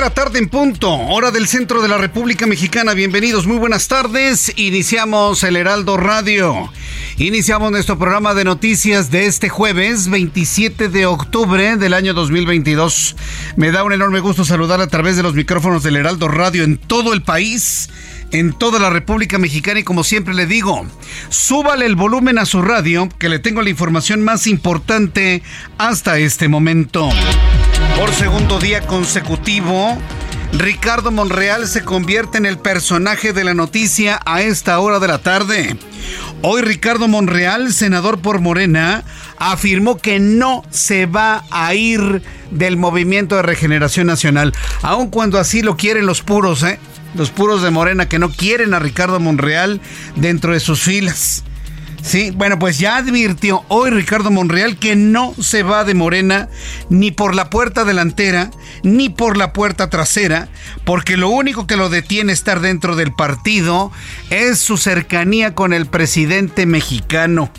La tarde en punto, hora del centro de la República Mexicana. Bienvenidos, muy buenas tardes. Iniciamos el Heraldo Radio. Iniciamos nuestro programa de noticias de este jueves 27 de octubre del año 2022. Me da un enorme gusto saludar a través de los micrófonos del Heraldo Radio en todo el país en toda la República Mexicana y como siempre le digo, súbale el volumen a su radio que le tengo la información más importante hasta este momento. Por segundo día consecutivo, Ricardo Monreal se convierte en el personaje de la noticia a esta hora de la tarde. Hoy Ricardo Monreal, senador por Morena, afirmó que no se va a ir del movimiento de regeneración nacional, aun cuando así lo quieren los puros, ¿eh? los puros de Morena que no quieren a Ricardo Monreal dentro de sus filas. Sí, bueno, pues ya advirtió hoy Ricardo Monreal que no se va de Morena ni por la puerta delantera ni por la puerta trasera, porque lo único que lo detiene estar dentro del partido es su cercanía con el presidente mexicano.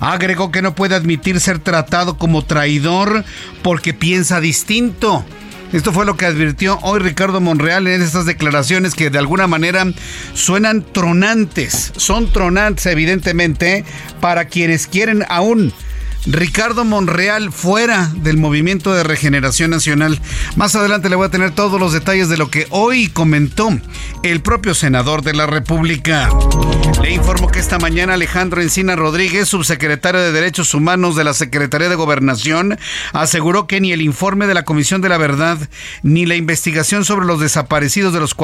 Agregó que no puede admitir ser tratado como traidor porque piensa distinto. Esto fue lo que advirtió hoy Ricardo Monreal en estas declaraciones que de alguna manera suenan tronantes. Son tronantes, evidentemente, para quienes quieren aún Ricardo Monreal fuera del movimiento de regeneración nacional. Más adelante le voy a tener todos los detalles de lo que hoy comentó el propio senador de la República. Le informo que esta mañana Alejandro Encina Rodríguez, subsecretario de Derechos Humanos de la Secretaría de Gobernación, aseguró que ni el informe de la Comisión de la Verdad ni la investigación sobre los desaparecidos de los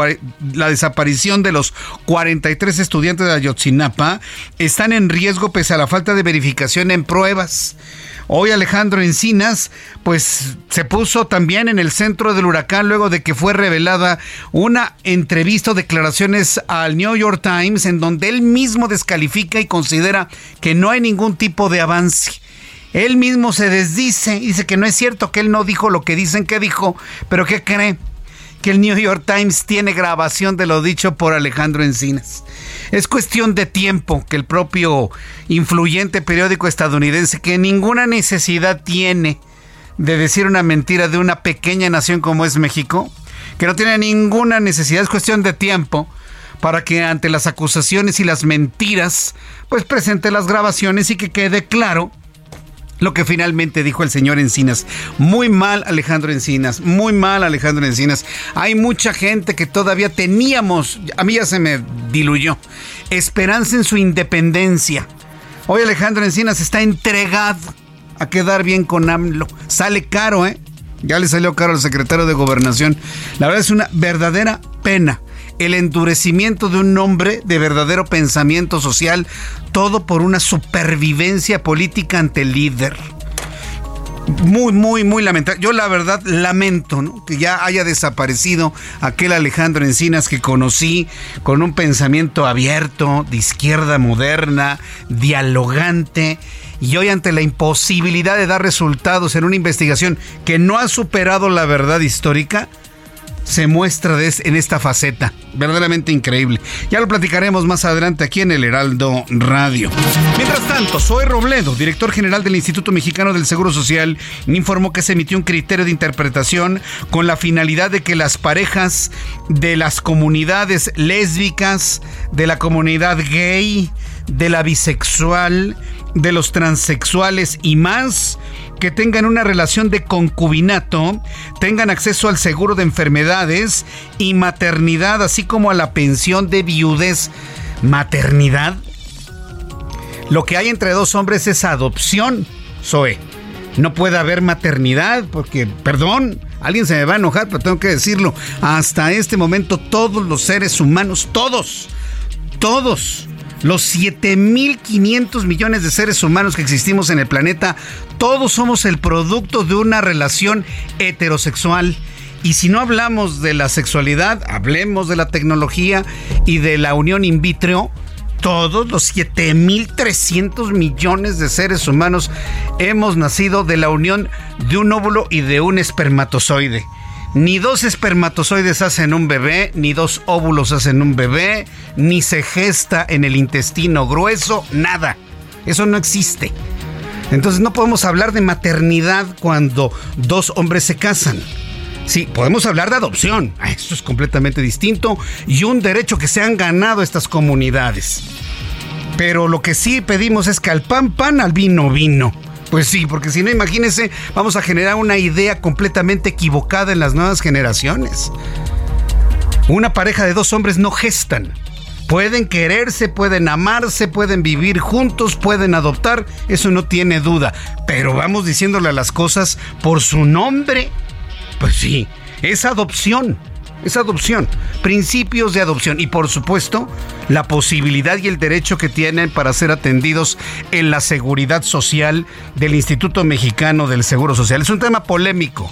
la desaparición de los 43 estudiantes de Ayotzinapa están en riesgo pese a la falta de verificación en pruebas. Hoy Alejandro Encinas, pues se puso también en el centro del huracán luego de que fue revelada una entrevista o declaraciones al New York Times en donde él mismo descalifica y considera que no hay ningún tipo de avance. Él mismo se desdice, dice que no es cierto, que él no dijo lo que dicen que dijo, pero ¿qué cree? Que el New York Times tiene grabación de lo dicho por Alejandro Encinas. Es cuestión de tiempo que el propio influyente periódico estadounidense, que ninguna necesidad tiene de decir una mentira de una pequeña nación como es México, que no tiene ninguna necesidad, es cuestión de tiempo para que ante las acusaciones y las mentiras, pues presente las grabaciones y que quede claro lo que finalmente dijo el señor Encinas. Muy mal Alejandro Encinas, muy mal Alejandro Encinas. Hay mucha gente que todavía teníamos, a mí ya se me diluyó, esperanza en su independencia. Hoy Alejandro Encinas está entregado a quedar bien con AMLO. Sale caro, ¿eh? Ya le salió caro al secretario de Gobernación. La verdad es una verdadera pena el endurecimiento de un hombre de verdadero pensamiento social, todo por una supervivencia política ante el líder. Muy, muy, muy lamentable. Yo la verdad lamento que ya haya desaparecido aquel Alejandro Encinas que conocí con un pensamiento abierto, de izquierda moderna, dialogante. Y hoy ante la imposibilidad de dar resultados en una investigación que no ha superado la verdad histórica, se muestra en esta faceta. Verdaderamente increíble. Ya lo platicaremos más adelante aquí en el Heraldo Radio. Mientras tanto, Zoe Robledo, director general del Instituto Mexicano del Seguro Social, informó que se emitió un criterio de interpretación con la finalidad de que las parejas de las comunidades lésbicas, de la comunidad gay, de la bisexual, de los transexuales y más que tengan una relación de concubinato tengan acceso al seguro de enfermedades y maternidad, así como a la pensión de viudez. ¿Maternidad? Lo que hay entre dos hombres es adopción, Zoe. No puede haber maternidad porque, perdón, alguien se me va a enojar, pero tengo que decirlo. Hasta este momento todos los seres humanos, todos, todos, los 7.500 millones de seres humanos que existimos en el planeta, todos somos el producto de una relación heterosexual. Y si no hablamos de la sexualidad, hablemos de la tecnología y de la unión in vitro. Todos los 7.300 millones de seres humanos hemos nacido de la unión de un óvulo y de un espermatozoide. Ni dos espermatozoides hacen un bebé, ni dos óvulos hacen un bebé, ni se gesta en el intestino grueso, nada. Eso no existe. Entonces no podemos hablar de maternidad cuando dos hombres se casan. Sí, podemos hablar de adopción. Ah, Esto es completamente distinto y un derecho que se han ganado estas comunidades. Pero lo que sí pedimos es que al pan pan, al vino vino. Pues sí, porque si no, imagínense, vamos a generar una idea completamente equivocada en las nuevas generaciones. Una pareja de dos hombres no gestan. Pueden quererse, pueden amarse, pueden vivir juntos, pueden adoptar, eso no tiene duda. Pero vamos diciéndole a las cosas por su nombre. Pues sí, es adopción es adopción, principios de adopción y por supuesto la posibilidad y el derecho que tienen para ser atendidos en la seguridad social del Instituto Mexicano del Seguro Social. Es un tema polémico,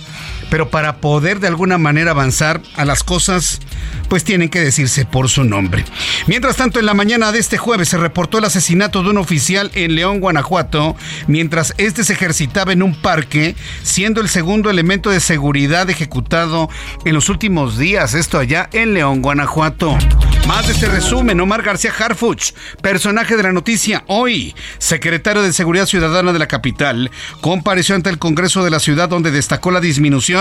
pero para poder de alguna manera avanzar a las cosas, pues tienen que decirse por su nombre. Mientras tanto, en la mañana de este jueves se reportó el asesinato de un oficial en León, Guanajuato, mientras este se ejercitaba en un parque, siendo el segundo elemento de seguridad ejecutado en los últimos días esto allá en León, Guanajuato. Más de este resumen, Omar García Harfuch, personaje de la noticia hoy, secretario de Seguridad Ciudadana de la capital, compareció ante el Congreso de la ciudad donde destacó la disminución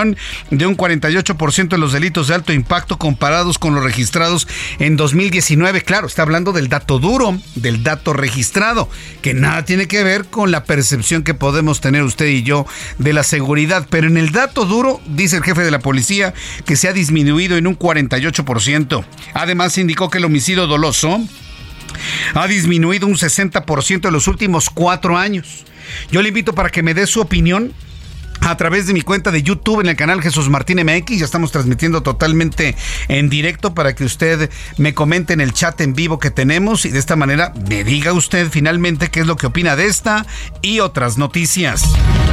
de un 48% en los delitos de alto impacto comparados con los registrados en 2019. Claro, está hablando del dato duro, del dato registrado, que nada tiene que ver con la percepción que podemos tener usted y yo de la seguridad. Pero en el dato duro, dice el jefe de la policía, que se ha disminuido en un 48%. Además, indicó que el homicidio doloso ha disminuido un 60% en los últimos cuatro años. Yo le invito para que me dé su opinión a través de mi cuenta de YouTube en el canal Jesús Martín MX. Ya estamos transmitiendo totalmente en directo para que usted me comente en el chat en vivo que tenemos y de esta manera me diga usted finalmente qué es lo que opina de esta y otras noticias.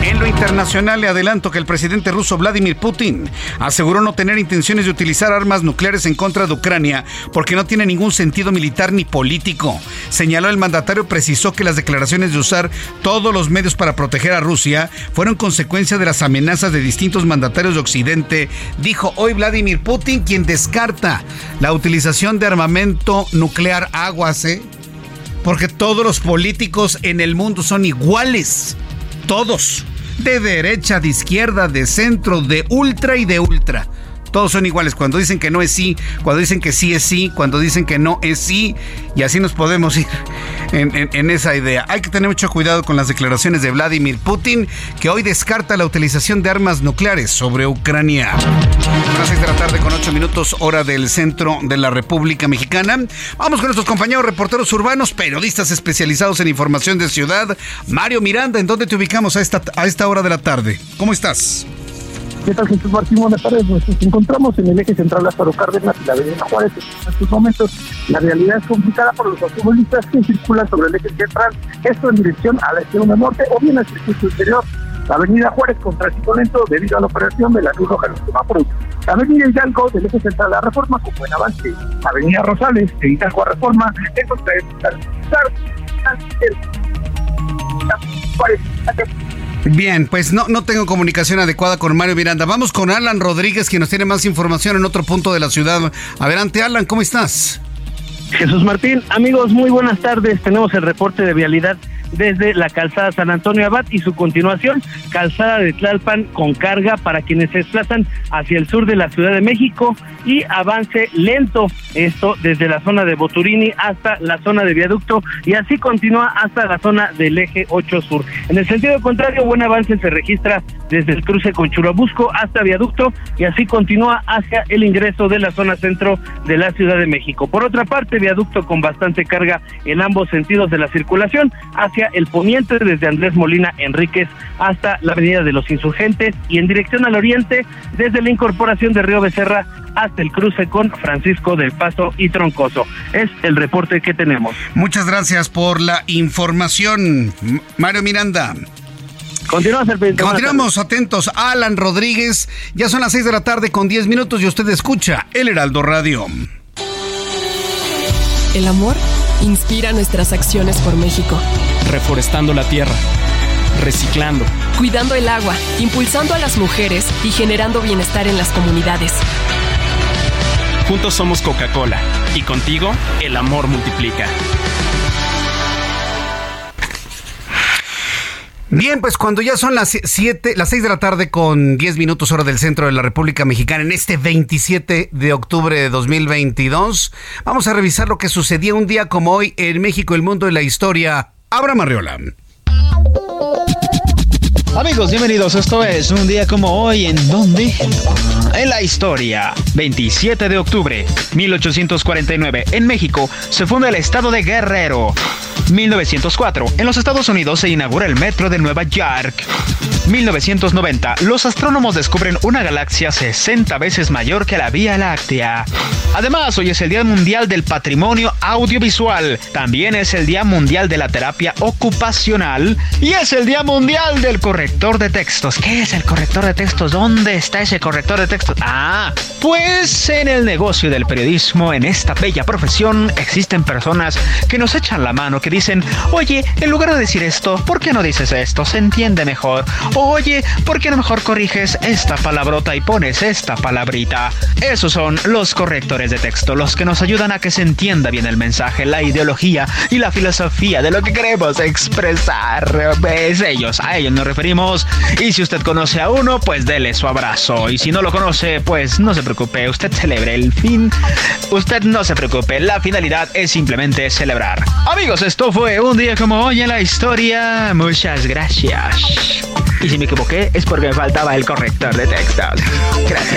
En lo internacional le adelanto que el presidente ruso Vladimir Putin aseguró no tener intenciones de utilizar armas nucleares en contra de Ucrania porque no tiene ningún sentido militar ni político. Señaló el mandatario, precisó que las declaraciones de usar todos los medios para proteger a Rusia fueron consecuencia de las amenazas de distintos mandatarios de Occidente, dijo hoy Vladimir Putin, quien descarta la utilización de armamento nuclear aguas, ¿eh? porque todos los políticos en el mundo son iguales, todos, de derecha, de izquierda, de centro, de ultra y de ultra todos son iguales. Cuando dicen que no es sí, cuando dicen que sí es sí, cuando dicen que no es sí, y así nos podemos ir en, esa idea. Hay que tener mucho cuidado con las declaraciones de Vladimir Putin, que hoy descarta la utilización de armas nucleares sobre Ucrania. A las 6 de la tarde con 8 minutos, hora del centro de la República Mexicana. Vamos con nuestros compañeros reporteros urbanos, periodistas especializados en información de ciudad. Mario Miranda, ¿en dónde te ubicamos a esta, a esta hora de la tarde? ¿Cómo estás? ¿Qué tal, Jesús. Nos encontramos en el eje central Lázaro Cárdenas y la avenida Juárez. En estos momentos la realidad es complicada por los automovilistas que circulan sobre el eje central, esto en dirección a la extrema norte o bien al circuito interior. La avenida Juárez con tránsito lento debido a la operación de la luz roja en los semáforos. La avenida Hidalgo del eje central la Reforma con buen avance. La avenida Rosales de Hidalgo Reforma en contra Juárez Bien, pues no, no tengo comunicación adecuada con Mario Miranda. Vamos con Alan Rodríguez, quien nos tiene más información en otro punto de la ciudad. Adelante, Alan, ¿cómo estás? Jesús Martín, amigos, muy buenas tardes. Tenemos el reporte de vialidad desde la calzada San Antonio Abad y su continuación, calzada de Tlalpan con carga para quienes se desplazan hacia el sur de la Ciudad de México y avance lento, esto desde la zona de Boturini hasta la zona de viaducto y así continúa hasta la zona del eje 8 sur. En el sentido contrario, buen avance se registra desde el cruce con Churubusco hasta viaducto y así continúa hacia el ingreso de la zona centro de la Ciudad de México. Por otra parte, viaducto con bastante carga en ambos sentidos de la circulación hacia el poniente desde Andrés Molina Enríquez hasta la Avenida de los Insurgentes y en dirección al oriente desde la incorporación de Río Becerra hasta el cruce con Francisco del Paso y Troncoso. Es el reporte que tenemos. Muchas gracias por la información, Mario Miranda. Continuamos, Continuamos atentos. Alan Rodríguez, ya son las 6 de la tarde con 10 minutos y usted escucha El Heraldo Radio. El amor inspira nuestras acciones por México. Reforestando la tierra, reciclando, cuidando el agua, impulsando a las mujeres y generando bienestar en las comunidades. Juntos somos Coca-Cola y contigo el amor multiplica. Bien, pues cuando ya son las 7, las 6 de la tarde con 10 minutos hora del centro de la República Mexicana en este 27 de octubre de 2022, vamos a revisar lo que sucedía un día como hoy en México, el mundo y la historia. Abra Marriola. Amigos, bienvenidos. Esto es un día como hoy en donde en la historia. 27 de octubre, 1849, en México se funda el estado de Guerrero. 1904, en los Estados Unidos se inaugura el metro de Nueva York. 1990, los astrónomos descubren una galaxia 60 veces mayor que la Vía Láctea. Además, hoy es el Día Mundial del Patrimonio Audiovisual. También es el Día Mundial de la Terapia Ocupacional. Y es el Día Mundial del Corrector de Textos. ¿Qué es el corrector de textos? ¿Dónde está ese corrector de textos? Ah, pues en el negocio del periodismo, en esta bella profesión, existen personas que nos echan la mano, que dicen, oye, en lugar de decir esto, ¿por qué no dices esto? Se entiende mejor. Oye, ¿por qué no mejor corriges esta palabrota y pones esta palabrita? Esos son los correctores de texto, los que nos ayudan a que se entienda bien el mensaje, la ideología y la filosofía de lo que queremos expresar. Es ellos, a ellos nos referimos. Y si usted conoce a uno, pues dele su abrazo. Y si no lo conoce, pues no se preocupe, usted celebre el fin. Usted no se preocupe, la finalidad es simplemente celebrar. Amigos, esto fue un día como hoy en la historia. Muchas gracias. Y si me equivoqué es porque me faltaba el corrector de textos. Gracias.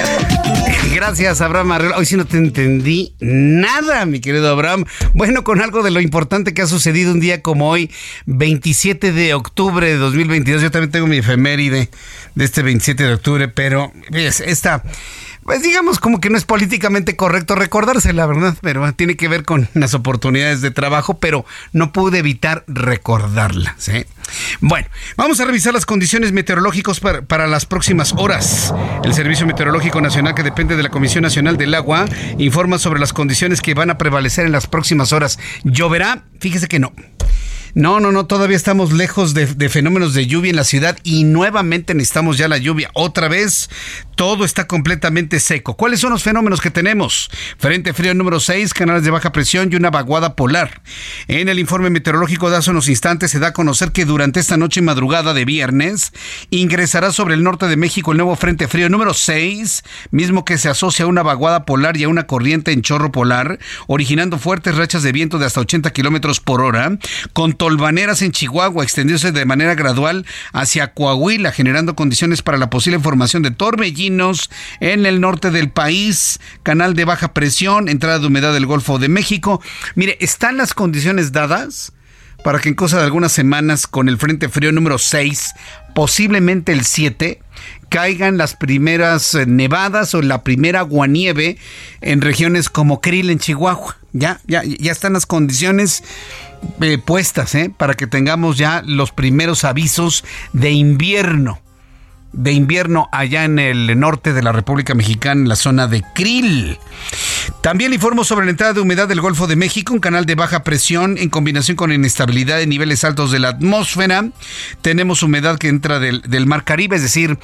Gracias, Abraham Hoy sí no te entendí nada, mi querido Abraham. Bueno, con algo de lo importante que ha sucedido un día como hoy, 27 de octubre de 2022. Yo también tengo mi efeméride de este 27 de octubre, pero esta pues digamos como que no es políticamente correcto recordársela, ¿verdad? Pero tiene que ver con las oportunidades de trabajo, pero no pude evitar recordarla, ¿sí? Bueno, vamos a revisar las condiciones meteorológicas para, las próximas horas. El Servicio Meteorológico Nacional, que depende de la Comisión Nacional del Agua, informa sobre las condiciones que van a prevalecer en las próximas horas. ¿Lloverá? Fíjese que no. No, no, no, todavía estamos lejos de, fenómenos de lluvia en la ciudad y nuevamente necesitamos ya la lluvia. Otra vez, todo está completamente seco. ¿Cuáles son los fenómenos que tenemos? Frente frío número 6, canales de baja presión y una vaguada polar. En el informe meteorológico de hace unos instantes se da a conocer que durante esta noche y madrugada de viernes ingresará sobre el norte de México el nuevo frente frío número 6, mismo que se asocia a una vaguada polar y a una corriente en chorro polar, originando fuertes rachas de viento de hasta 80 kilómetros por hora, con tolvaneras en Chihuahua, extendiéndose de manera gradual hacia Coahuila, generando condiciones para la posible formación de torbellinos en el norte del país, canal de baja presión, entrada de humedad del Golfo de México. Mire, están las condiciones dadas para que en cosa de algunas semanas con el Frente Frío número 6, posiblemente el 7, caigan las primeras nevadas o la primera aguanieve en regiones como Krill en Chihuahua. Ya, ya, ya están las condiciones eh, puestas ¿eh? para que tengamos ya los primeros avisos de invierno. De invierno allá en el norte de la República Mexicana, en la zona de Krill. También informo sobre la entrada de humedad del Golfo de México, un canal de baja presión en combinación con inestabilidad de niveles altos de la atmósfera. Tenemos humedad que entra del, del Mar Caribe, es decir,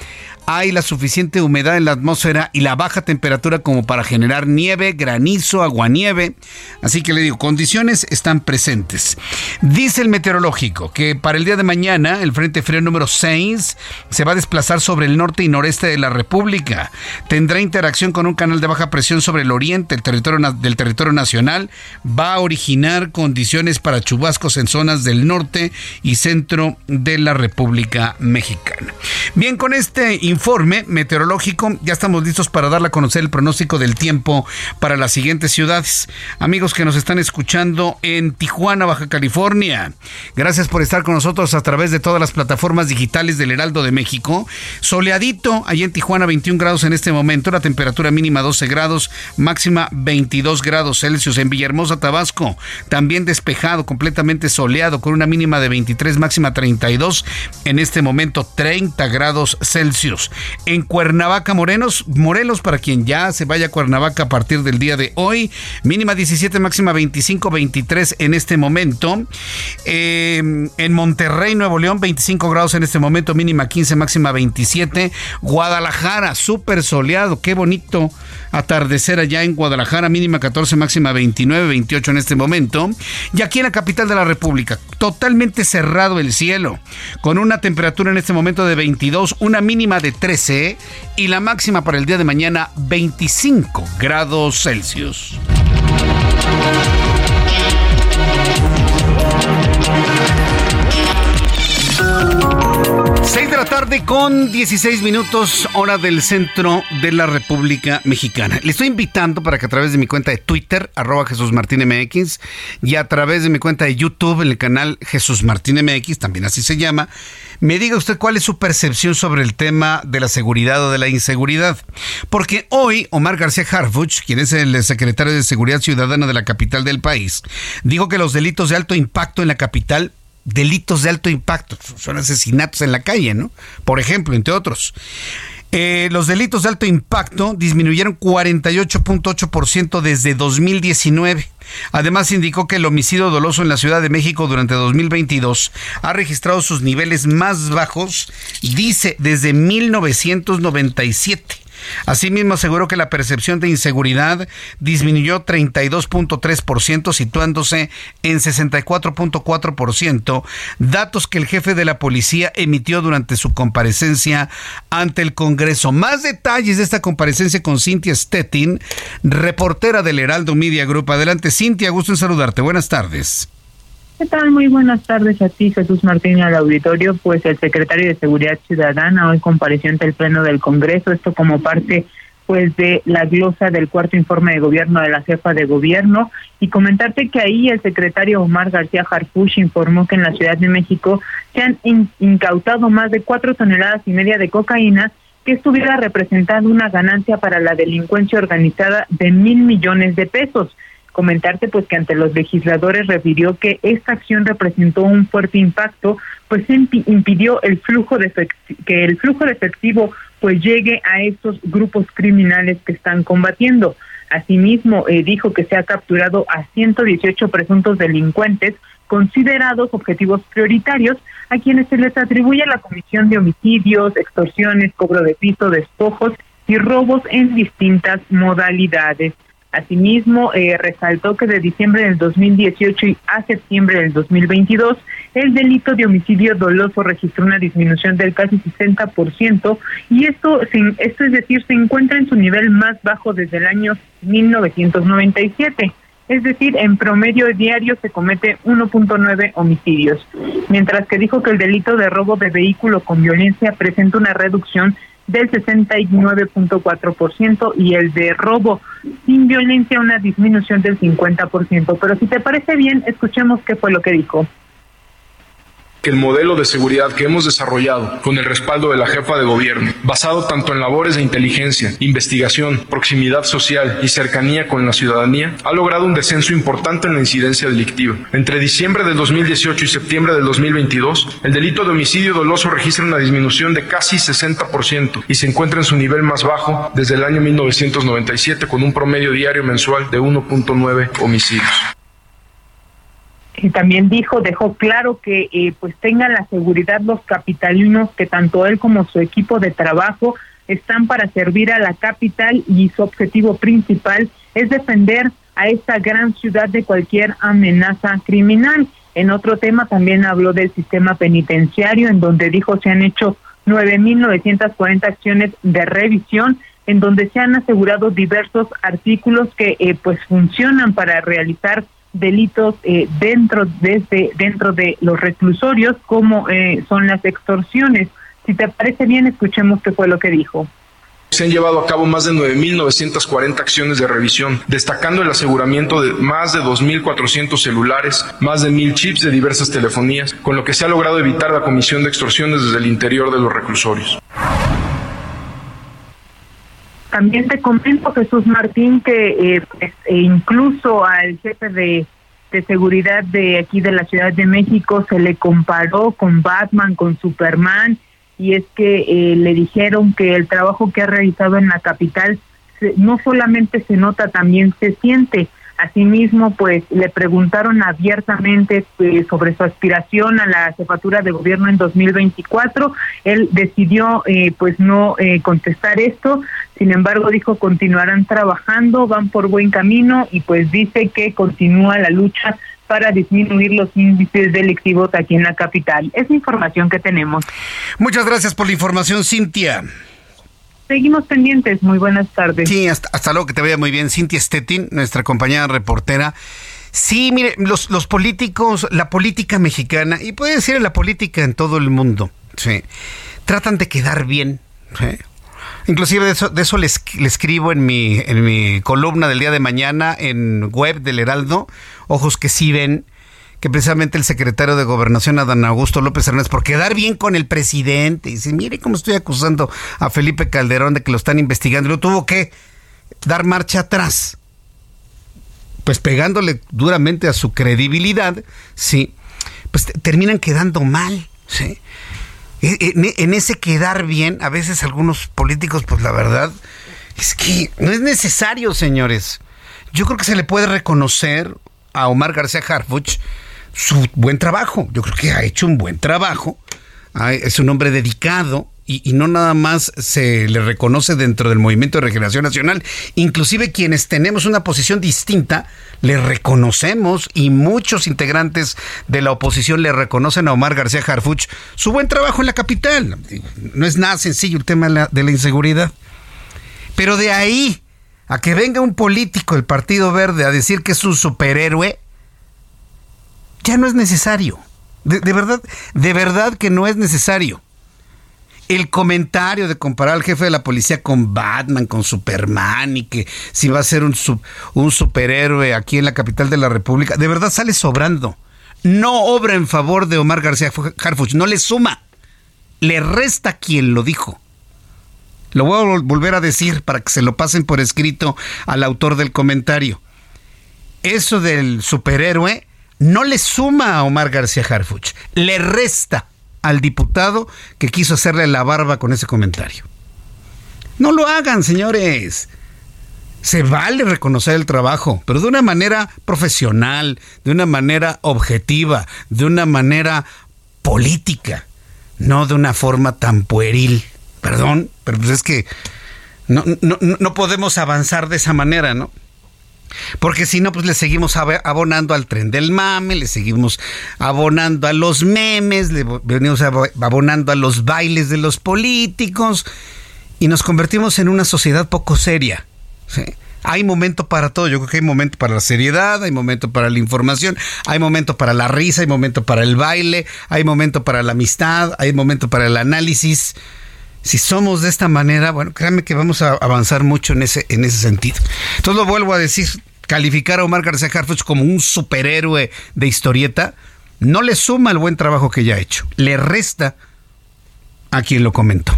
hay la suficiente humedad en la atmósfera y la baja temperatura como para generar nieve, granizo, aguanieve. Así que le digo, condiciones están presentes. Dice el meteorológico que para el día de mañana el Frente Frío número 6 se va a desplazar sobre el norte y noreste de la República. Tendrá interacción con un canal de baja presión sobre el oriente el territorio, del territorio nacional. Va a originar condiciones para chubascos en zonas del norte y centro de la República Mexicana. Bien, con este informe meteorológico. Ya estamos listos para darle a conocer el pronóstico del tiempo para las siguientes ciudades. Amigos que nos están escuchando en Tijuana, Baja California. Gracias por estar con nosotros a través de todas las plataformas digitales del Heraldo de México. Soleadito, allí en Tijuana 21 grados en este momento, la temperatura mínima 12 grados, máxima 22 grados Celsius. En Villahermosa, Tabasco, también despejado, completamente soleado, con una mínima de 23, máxima 32. En este momento 30 grados Celsius. En Cuernavaca, Morenos, Morelos, para quien ya se vaya a Cuernavaca a partir del día de hoy, mínima 17, máxima 25, 23 en este momento. Em, en Monterrey, Nuevo León, 25 grados en este momento, mínima 15, máxima 27. Guadalajara, súper soleado, qué bonito atardecer allá en Guadalajara, mínima 14, máxima 29, 28 en este momento. Y aquí en la capital de la República, totalmente cerrado el cielo, con una temperatura en este momento de 22, una mínima de 13 y la máxima para el día de mañana 25 grados Celsius. 6 de la tarde con 16 minutos, hora del centro de la República Mexicana. Le estoy invitando para que a través de mi cuenta de Twitter, arroba Jesús Martín MX, y a través de mi cuenta de YouTube, en el canal Jesús Martín MX, también así se llama, me diga usted cuál es su percepción sobre el tema de la seguridad o de la inseguridad. Porque hoy Omar García Harfuch, quien es el secretario de Seguridad Ciudadana de la capital del país, dijo que los delitos de alto impacto en la capital delitos de alto impacto, son asesinatos en la calle, ¿no? Por ejemplo, entre otros. Eh, los delitos de alto impacto disminuyeron 48.8% desde 2019. Además, indicó que el homicidio doloso en la Ciudad de México durante 2022 ha registrado sus niveles más bajos, dice, desde 1997. Asimismo, aseguró que la percepción de inseguridad disminuyó 32.3%, situándose en 64.4%, datos que el jefe de la policía emitió durante su comparecencia ante el Congreso. Más detalles de esta comparecencia con Cintia Stettin, reportera del Heraldo Media Group. Adelante, Cintia, gusto en saludarte. Buenas tardes. ¿Qué tal? Muy buenas tardes a ti, Jesús Martín, al auditorio. Pues el secretario de Seguridad Ciudadana hoy compareció ante el Pleno del Congreso, esto como parte pues de la glosa del cuarto informe de gobierno de la jefa de gobierno y comentarte que ahí el secretario Omar García Harfush informó que en la Ciudad de México se han incautado más de cuatro toneladas y media de cocaína que estuviera representando una ganancia para la delincuencia organizada de mil millones de pesos comentarte pues que ante los legisladores refirió que esta acción representó un fuerte impacto, pues impidió el flujo de que el flujo de efectivo pues llegue a estos grupos criminales que están combatiendo. Asimismo, eh, dijo que se ha capturado a 118 presuntos delincuentes considerados objetivos prioritarios a quienes se les atribuye la comisión de homicidios, extorsiones, cobro de piso, despojos y robos en distintas modalidades. Asimismo, eh, resaltó que de diciembre del 2018 a septiembre del 2022, el delito de homicidio doloso registró una disminución del casi 60% y esto, esto es decir, se encuentra en su nivel más bajo desde el año 1997. Es decir, en promedio diario se comete 1.9 homicidios, mientras que dijo que el delito de robo de vehículo con violencia presenta una reducción del 69.4% y el de robo sin violencia una disminución del 50%. Pero si te parece bien, escuchemos qué fue lo que dijo. Que el modelo de seguridad que hemos desarrollado con el respaldo de la jefa de gobierno, basado tanto en labores de inteligencia, investigación, proximidad social y cercanía con la ciudadanía, ha logrado un descenso importante en la incidencia delictiva. Entre diciembre del 2018 y septiembre del 2022, el delito de homicidio doloso registra una disminución de casi 60% y se encuentra en su nivel más bajo desde el año 1997 con un promedio diario mensual de 1.9 homicidios. Y también dijo, dejó claro que eh, pues tengan la seguridad los capitalinos que tanto él como su equipo de trabajo están para servir a la capital y su objetivo principal es defender a esta gran ciudad de cualquier amenaza criminal. En otro tema también habló del sistema penitenciario, en donde dijo se han hecho 9.940 acciones de revisión, en donde se han asegurado diversos artículos que eh, pues funcionan para realizar delitos eh, dentro de dentro de los reclusorios, como eh, son las extorsiones. Si te parece bien, escuchemos qué fue lo que dijo. Se han llevado a cabo más de 9.940 acciones de revisión, destacando el aseguramiento de más de 2.400 celulares, más de 1.000 chips de diversas telefonías, con lo que se ha logrado evitar la comisión de extorsiones desde el interior de los reclusorios. También te comento, Jesús Martín, que eh, pues, e incluso al jefe de, de seguridad de aquí de la Ciudad de México se le comparó con Batman, con Superman, y es que eh, le dijeron que el trabajo que ha realizado en la capital no solamente se nota, también se siente. Asimismo, pues le preguntaron abiertamente pues, sobre su aspiración a la jefatura de gobierno en 2024. Él decidió eh, pues no eh, contestar esto. Sin embargo, dijo continuarán trabajando, van por buen camino y pues dice que continúa la lucha para disminuir los índices delictivos aquí en la capital. Es información que tenemos. Muchas gracias por la información, Cintia. Seguimos pendientes. Muy buenas tardes. Sí, hasta, luego, que te vaya muy bien. Cintia Stettin, nuestra compañera reportera. Sí, mire, los, los políticos, la política mexicana, y puede decir la política en todo el mundo, sí, tratan de quedar bien. Inclusive de eso, de eso le, escribo en mi, en mi columna del día de mañana en web del Heraldo, Ojos que sí ven, que precisamente el secretario de Gobernación, Adán Augusto López Hernández, por quedar bien con el presidente, dice, mire cómo estoy acusando a Felipe Calderón de que lo están investigando, lo tuvo que dar marcha atrás, pues pegándole duramente a su credibilidad, sí, pues terminan quedando mal, sí. E, e, en ese quedar bien, a veces algunos políticos, pues la verdad, es que no es necesario, señores. Yo creo que se le puede reconocer a Omar García Harfuch su buen trabajo. Yo creo que ha hecho un buen trabajo. Es un hombre dedicado, y, no nada más se le reconoce dentro del Movimiento de Regeneración Nacional, inclusive quienes tenemos una posición distinta, le reconocemos y muchos integrantes de la oposición le reconocen a Omar García Harfuch su buen trabajo en la capital. No es nada sencillo el tema de la, de la inseguridad. Pero de ahí a que venga un político del Partido Verde a decir que es un superhéroe, ya no es necesario. de, verdad, de verdad que no es necesario el comentario de comparar al jefe de la policía con Batman, con Superman y que si va a ser un, un superhéroe aquí en la capital de la República, de verdad sale sobrando. No obra en favor de Omar García Harfuch, no le suma, le resta quien lo dijo. Lo voy a volver a decir para que se lo pasen por escrito al autor del comentario. Eso del superhéroe no le suma a Omar García Harfuch, le resta al diputado que quiso hacerle la barba con ese comentario. No lo hagan, señores. Se vale reconocer el trabajo, pero de una manera profesional, de una manera objetiva, de una manera política, no de una forma tan pueril. Perdón, pero pues es que no, no, no podemos avanzar de esa manera, ¿no? Porque si no, pues le seguimos abonando al tren del mame, le seguimos abonando a los memes, le venimos abonando a los bailes de los políticos y nos convertimos en una sociedad poco seria. Hay momento para todo, yo creo que hay momento para la seriedad, hay momento para la información, hay momento para la risa, hay momento para el baile, hay momento para la amistad, hay momento para el análisis si somos de esta manera, bueno, créanme que vamos a avanzar mucho en ese, en ese sentido. Entonces lo vuelvo a decir, calificar a Omar García Harfuch como un superhéroe de historieta, no le suma el buen trabajo que ya ha hecho, le resta a quien lo comentó.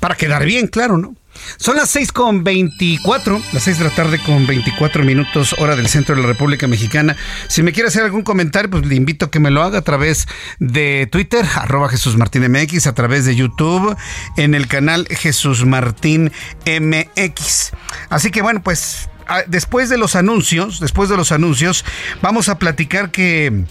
Para quedar bien claro, ¿no? Son las 6 con 24, las 6 de la tarde con 24 minutos, hora del centro de la República Mexicana. Si me quiere hacer algún comentario, pues le invito a que me lo haga a través de Twitter, arroba Jesús Martín a través de YouTube, en el canal Jesús Martín MX. Así que bueno, pues después de los anuncios, después de los anuncios, vamos a platicar que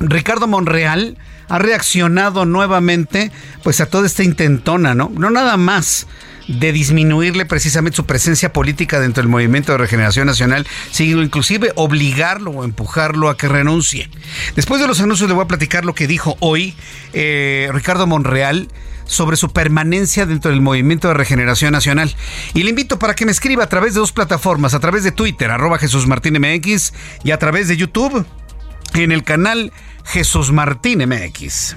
Ricardo Monreal ha reaccionado nuevamente pues a toda esta intentona, ¿no? No nada más de disminuirle precisamente su presencia política dentro del movimiento de regeneración nacional, sino inclusive obligarlo o empujarlo a que renuncie. Después de los anuncios le voy a platicar lo que dijo hoy eh, Ricardo Monreal sobre su permanencia dentro del movimiento de regeneración nacional. Y le invito para que me escriba a través de dos plataformas, a través de Twitter, arroba Jesús Martín MX, y a través de YouTube, en el canal Jesús Martín MX.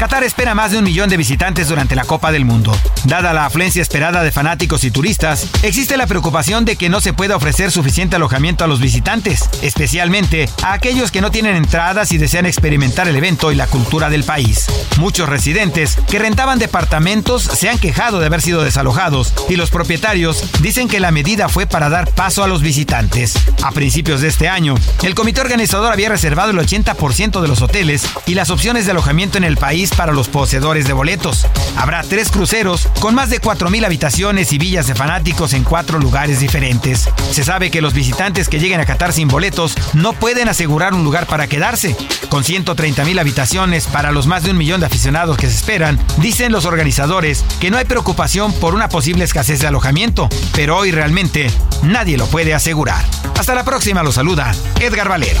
Qatar espera más de un millón de visitantes durante la Copa del Mundo. Dada la afluencia esperada de fanáticos y turistas, existe la preocupación de que no se pueda ofrecer suficiente alojamiento a los visitantes, especialmente a aquellos que no tienen entradas y desean experimentar el evento y la cultura del país. Muchos residentes que rentaban departamentos se han quejado de haber sido desalojados y los propietarios dicen que la medida fue para dar paso a los visitantes. A principios de este año, el comité organizador había reservado el 80% de los hoteles y las opciones de alojamiento en el país para los poseedores de boletos. Habrá tres cruceros con más de 4.000 habitaciones y villas de fanáticos en cuatro lugares diferentes. Se sabe que los visitantes que lleguen a Qatar sin boletos no pueden asegurar un lugar para quedarse. Con 130.000 habitaciones para los más de un millón de aficionados que se esperan, dicen los organizadores que no hay preocupación por una posible escasez de alojamiento, pero hoy realmente nadie lo puede asegurar. Hasta la próxima, lo saluda Edgar Valero.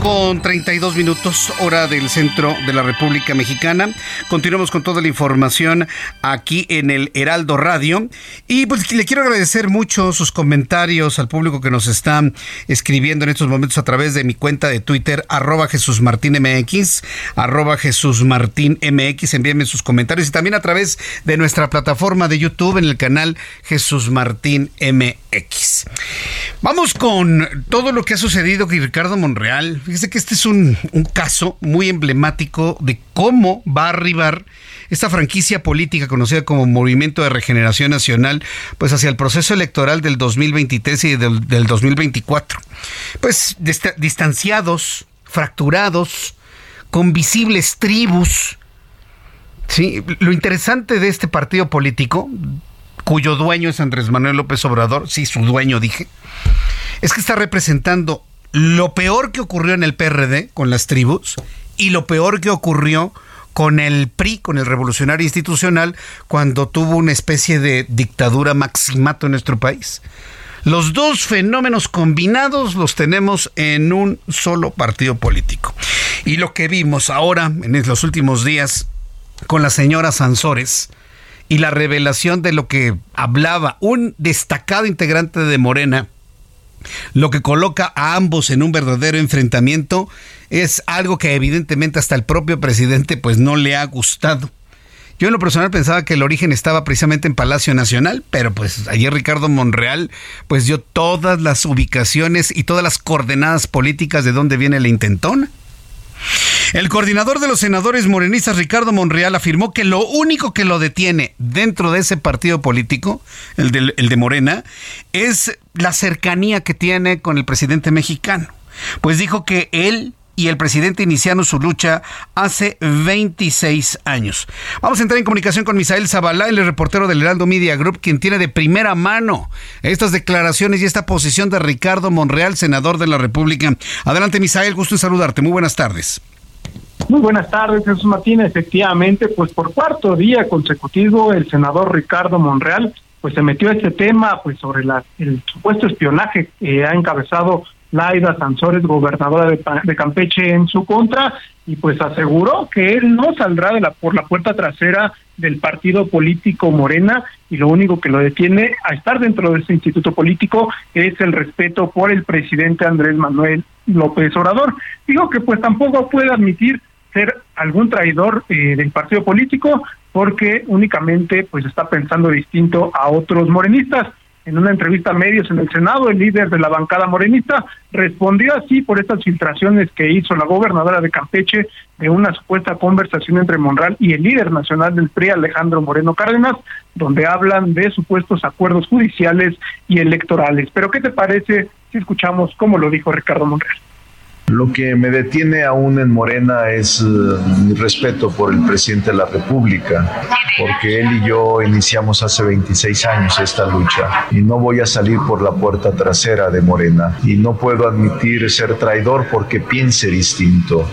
Con 32 minutos, hora del centro de la República Mexicana. Continuamos con toda la información aquí en el Heraldo Radio. Y pues le quiero agradecer mucho sus comentarios al público que nos está escribiendo en estos momentos a través de mi cuenta de Twitter, arroba Jesús Martín MX, arroba. Envíenme sus comentarios y también a través de nuestra plataforma de YouTube en el canal Jesús Martín MX. Vamos con todo lo que ha sucedido con Ricardo Monreal Fíjese que este es un, un caso muy emblemático de cómo va a arribar esta franquicia política conocida como Movimiento de Regeneración Nacional, pues hacia el proceso electoral del 2023 y del, del 2024. Pues distanciados, fracturados, con visibles tribus. Sí, lo interesante de este partido político, cuyo dueño es Andrés Manuel López Obrador, sí, su dueño dije, es que está representando lo peor que ocurrió en el PRD con las tribus y lo peor que ocurrió con el PRI, con el Revolucionario Institucional, cuando tuvo una especie de dictadura maximato en nuestro país. Los dos fenómenos combinados los tenemos en un solo partido político. Y lo que vimos ahora, en los últimos días, con la señora Sansores, y la revelación de lo que hablaba un destacado integrante de Morena, lo que coloca a ambos en un verdadero enfrentamiento es algo que evidentemente hasta el propio presidente pues no le ha gustado. Yo en lo personal pensaba que el origen estaba precisamente en Palacio Nacional, pero pues ayer Ricardo Monreal pues dio todas las ubicaciones y todas las coordenadas políticas de dónde viene la intentona. El coordinador de los senadores morenistas, Ricardo Monreal, afirmó que lo único que lo detiene dentro de ese partido político, el de, Morena, es la cercanía que tiene con el presidente mexicano. Pues dijo que él y el presidente iniciaron su lucha hace 26 años. Vamos a entrar en comunicación con Misael Zabalá, el reportero del Heraldo Media Group, quien tiene de primera mano estas declaraciones y esta posición de Ricardo Monreal, senador de la República. Adelante, Misael, gusto en saludarte. Muy buenas tardes. Muy buenas tardes, Jesús Martínez. Efectivamente, pues por cuarto día consecutivo, el senador Ricardo Monreal pues se metió a este tema pues sobre la, el supuesto espionaje que ha encabezado Laida Sansores, gobernadora de, de, Campeche, en su contra, y pues aseguró que él no saldrá de la, por la puerta trasera del partido político Morena y lo único que lo detiene a estar dentro de ese instituto político es el respeto por el presidente Andrés Manuel López Obrador. Digo que pues tampoco puede admitir ser algún traidor eh, del partido político porque únicamente pues está pensando distinto a otros morenistas. En una entrevista a medios en el Senado, el líder de la bancada morenista respondió así por estas filtraciones que hizo la gobernadora de Campeche de una supuesta conversación entre Monreal y el líder nacional del PRI, Alejandro Moreno Cárdenas, donde hablan de supuestos acuerdos judiciales y electorales. Pero ¿qué te parece si escuchamos cómo lo dijo Ricardo Monreal? Lo que me detiene aún en Morena es eh, mi respeto por el presidente de la República, porque él y yo iniciamos hace 26 años esta lucha y no voy a salir por la puerta trasera de Morena y no puedo admitir ser traidor porque piense distinto.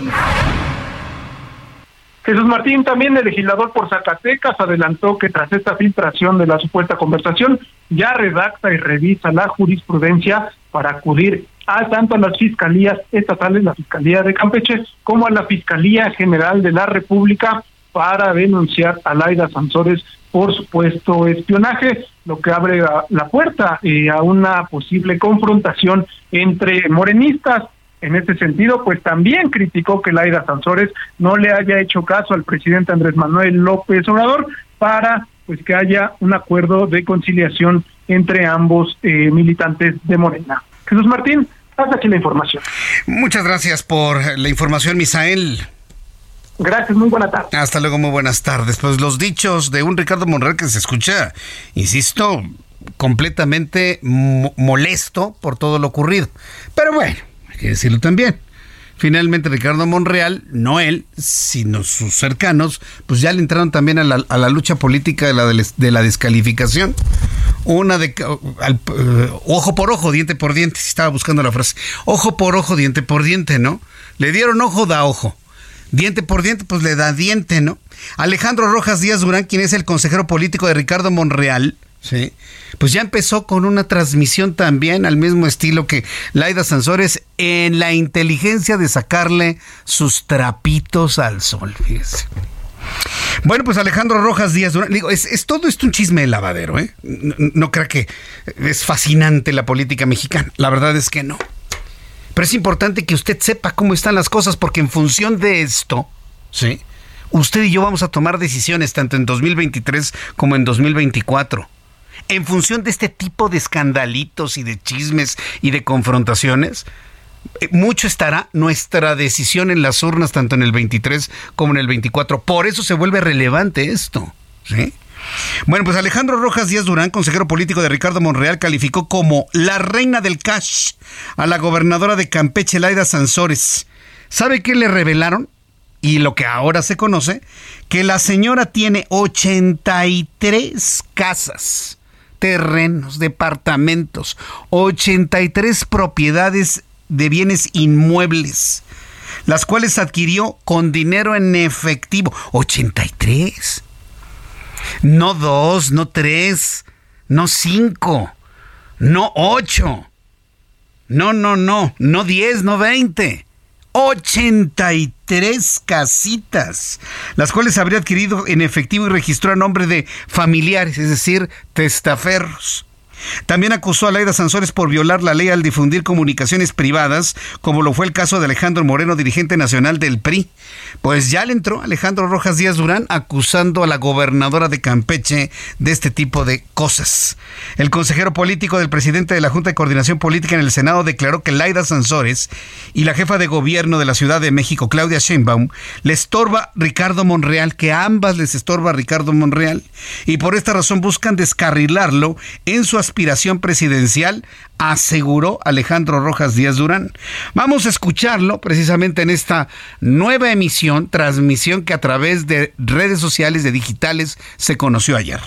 Jesús Martín, también el legislador por Zacatecas, adelantó que tras esta filtración de la supuesta conversación, ya redacta y revisa la jurisprudencia para acudir a tanto a las fiscalías estatales, la Fiscalía de Campeche, como a la Fiscalía General de la República para denunciar a Laida Sansores por supuesto espionaje, lo que abre la puerta eh, a una posible confrontación entre morenistas. En este sentido, pues también criticó que Laida Sansores no le haya hecho caso al presidente Andrés Manuel López Obrador para pues que haya un acuerdo de conciliación entre ambos eh, militantes de Morena. Jesús Martín, hasta aquí la información. Muchas gracias por la información, Misael. Gracias, muy buena tarde. Hasta luego, muy buenas tardes. Pues los dichos de un Ricardo Monreal que se escucha, insisto, completamente molesto por todo lo ocurrido. Pero bueno, que decirlo también. Finalmente Ricardo Monreal, no él, sino sus cercanos, pues ya le entraron también a la, a la lucha política de la, de la descalificación. Una de al, uh, ojo por ojo, diente por diente, si estaba buscando la frase. Ojo por ojo, diente por diente, ¿no? Le dieron ojo, da ojo. Diente por diente, pues le da diente, ¿no? Alejandro Rojas Díaz Durán, quien es el consejero político de Ricardo Monreal, Sí. Pues ya empezó con una transmisión también al mismo estilo que Laida Sansores en la inteligencia de sacarle sus trapitos al sol, fíjese. Bueno, pues Alejandro Rojas Díaz digo, es, todo esto un chisme de lavadero, ¿eh? No, no crea que es fascinante la política mexicana, la verdad es que no. Pero es importante que usted sepa cómo están las cosas porque en función de esto, ¿sí? Usted y yo vamos a tomar decisiones tanto en 2023 como en 2024 en función de este tipo de escandalitos y de chismes y de confrontaciones, eh, mucho estará nuestra decisión en las urnas, tanto en el 23 como en el 24. Por eso se vuelve relevante esto. ¿sí? Bueno, pues Alejandro Rojas Díaz Durán, consejero político de Ricardo Monreal, calificó como la reina del cash a la gobernadora de Campeche, Laida Sansores. ¿Sabe qué le revelaron? Y lo que ahora se conoce, que la señora tiene 83 casas, terrenos, departamentos, 83 propiedades de bienes inmuebles, las cuales adquirió con dinero en efectivo. 83. No dos, no tres, no cinco, no ocho. No, no, no, no diez, no veinte. 83 casitas, las cuales habría adquirido en efectivo y registró a nombre de familiares, es decir, testaferros. También acusó a Laida Sansores por violar la ley al difundir comunicaciones privadas, como lo fue el caso de Alejandro Moreno, dirigente nacional del PRI. Pues ya le entró Alejandro Rojas Díaz Durán acusando a la gobernadora de Campeche de este tipo de cosas. El consejero político del presidente de la Junta de Coordinación Política en el Senado declaró que Laida Sansores y la jefa de gobierno de la Ciudad de México, Claudia Sheinbaum, le estorba Ricardo Monreal, que a ambas les estorba Ricardo Monreal, y por esta razón buscan descarrilarlo en su aspiración presidencial, aseguró Alejandro Rojas Díaz Durán. Vamos a escucharlo precisamente en esta nueva emisión, transmisión que a través de redes sociales, de digitales, se conoció ayer.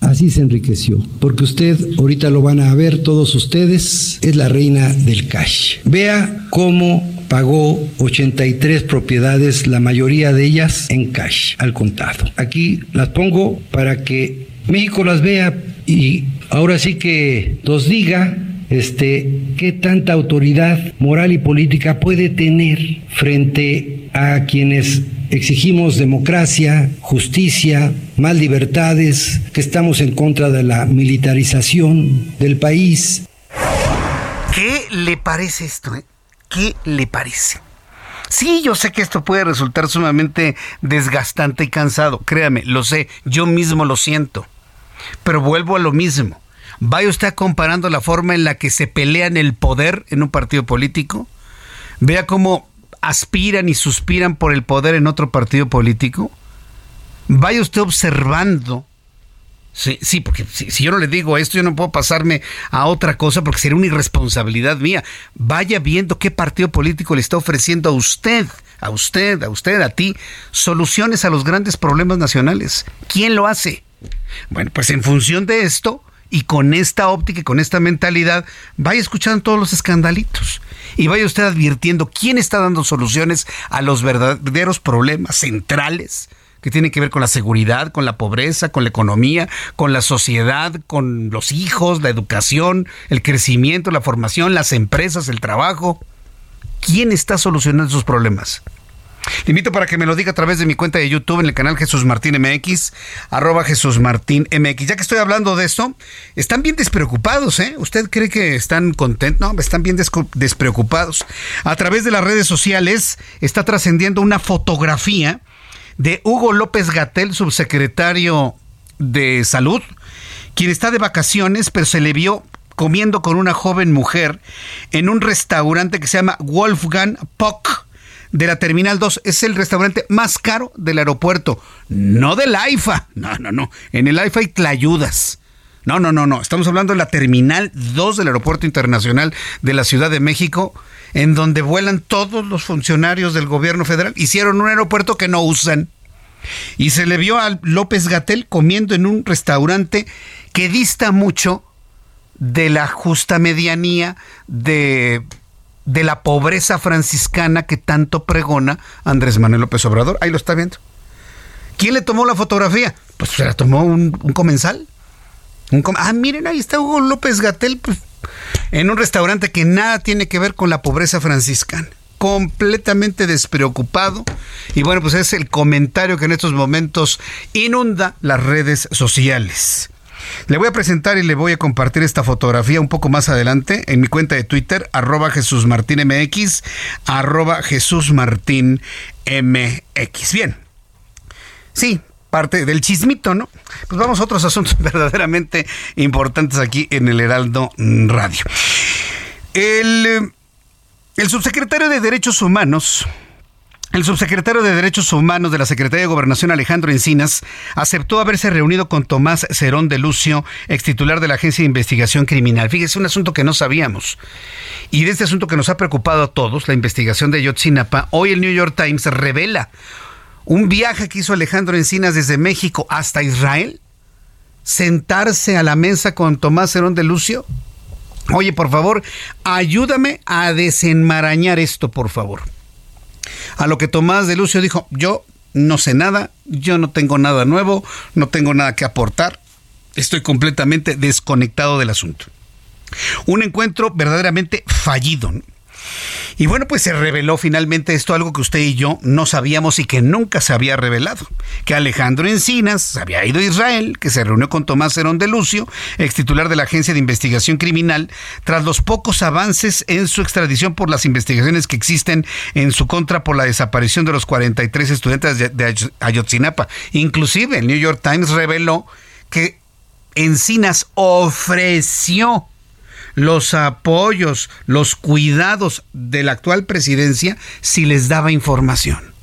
Así se enriqueció, porque usted, ahorita lo van a ver todos ustedes, es la reina del cash. Vea cómo pagó 83 propiedades, la mayoría de ellas en cash, al contado. Aquí las pongo para que México las vea y ahora sí que nos diga este, qué tanta autoridad moral y política puede tener frente a quienes exigimos democracia, justicia, más libertades, que estamos en contra de la militarización del país. ¿Qué le parece esto? Eh? ¿Qué le parece? Sí, yo sé que esto puede resultar sumamente desgastante y cansado, créame, lo sé, yo mismo lo siento. Pero vuelvo a lo mismo. Vaya usted comparando la forma en la que se pelean el poder en un partido político. Vea cómo aspiran y suspiran por el poder en otro partido político. Vaya usted observando. Sí, sí porque si, si, yo no le digo esto, yo no puedo pasarme a otra cosa porque sería una irresponsabilidad mía. Vaya viendo qué partido político le está ofreciendo a usted, a usted, a usted, a ti, soluciones a los grandes problemas nacionales. ¿Quién lo hace? Bueno, pues en función de esto y con esta óptica y con esta mentalidad, vaya escuchando todos los escandalitos y vaya usted advirtiendo quién está dando soluciones a los verdaderos problemas centrales que tienen que ver con la seguridad, con la pobreza, con la economía, con la sociedad, con los hijos, la educación, el crecimiento, la formación, las empresas, el trabajo. ¿Quién está solucionando esos problemas? Le invito para que me lo diga a través de mi cuenta de YouTube en el canal Jesús Martín MX, arroba Jesús Martín MX. Ya que estoy hablando de esto, están bien despreocupados, ¿eh? ¿Usted cree que están contentos? No, están bien despreocupados. A través de las redes sociales está trascendiendo una fotografía de Hugo López Gatel, subsecretario de Salud, quien está de vacaciones, pero se le vio comiendo con una joven mujer en un restaurante que se llama Wolfgang Pock de la Terminal 2. Es el restaurante más caro del aeropuerto. No del AIFA. No, no, no. En el AIFA hay tlayudas. No, no, no, no. Estamos hablando de la Terminal 2 del Aeropuerto Internacional de la Ciudad de México, en donde vuelan todos los funcionarios del gobierno federal. Hicieron un aeropuerto que no usan. Y se le vio a López Gatel comiendo en un restaurante que dista mucho de la justa medianía de de la pobreza franciscana que tanto pregona Andrés Manuel López Obrador. Ahí lo está viendo. ¿Quién le tomó la fotografía? Pues se la tomó un, comensal. ah, miren, ahí está Hugo López Gatel pues, en un restaurante que nada tiene que ver con la pobreza franciscana. Completamente despreocupado. Y bueno, pues es el comentario que en estos momentos inunda las redes sociales. Le voy a presentar y le voy a compartir esta fotografía un poco más adelante en mi cuenta de Twitter, arroba Jesús arroba Jesús. Bien. Sí, parte del chismito, ¿no? Pues vamos a otros asuntos verdaderamente importantes aquí en el Heraldo Radio. El El subsecretario de Derechos Humanos, el subsecretario de Derechos Humanos de la Secretaría de Gobernación, Alejandro Encinas, aceptó haberse reunido con Tomás Cerón de Lucio, ex titular de la Agencia de Investigación Criminal. Fíjese, un asunto que no sabíamos. Y de este asunto que nos ha preocupado a todos, la investigación de Yotzinapa, hoy el New York Times revela un viaje que hizo Alejandro Encinas desde México hasta Israel, sentarse a la mesa con Tomás Cerón de Lucio. Oye, por favor, ayúdame a desenmarañar esto, por favor. A lo que Tomás de Lucio dijo, yo no sé nada, yo no tengo nada nuevo, no tengo nada que aportar, estoy completamente desconectado del asunto. Un encuentro verdaderamente fallido. Y bueno, pues se reveló finalmente esto, algo que usted y yo no sabíamos y que nunca se había revelado. Que Alejandro Encinas había ido a Israel, que se reunió con Tomás Herón de Lucio, ex titular de la Agencia de Investigación Criminal, tras los pocos avances en su extradición por las investigaciones que existen en su contra por la desaparición de los 43 estudiantes de Ayotzinapa. Inclusive el New York Times reveló que Encinas ofreció los apoyos, los cuidados de la actual presidencia si les daba información.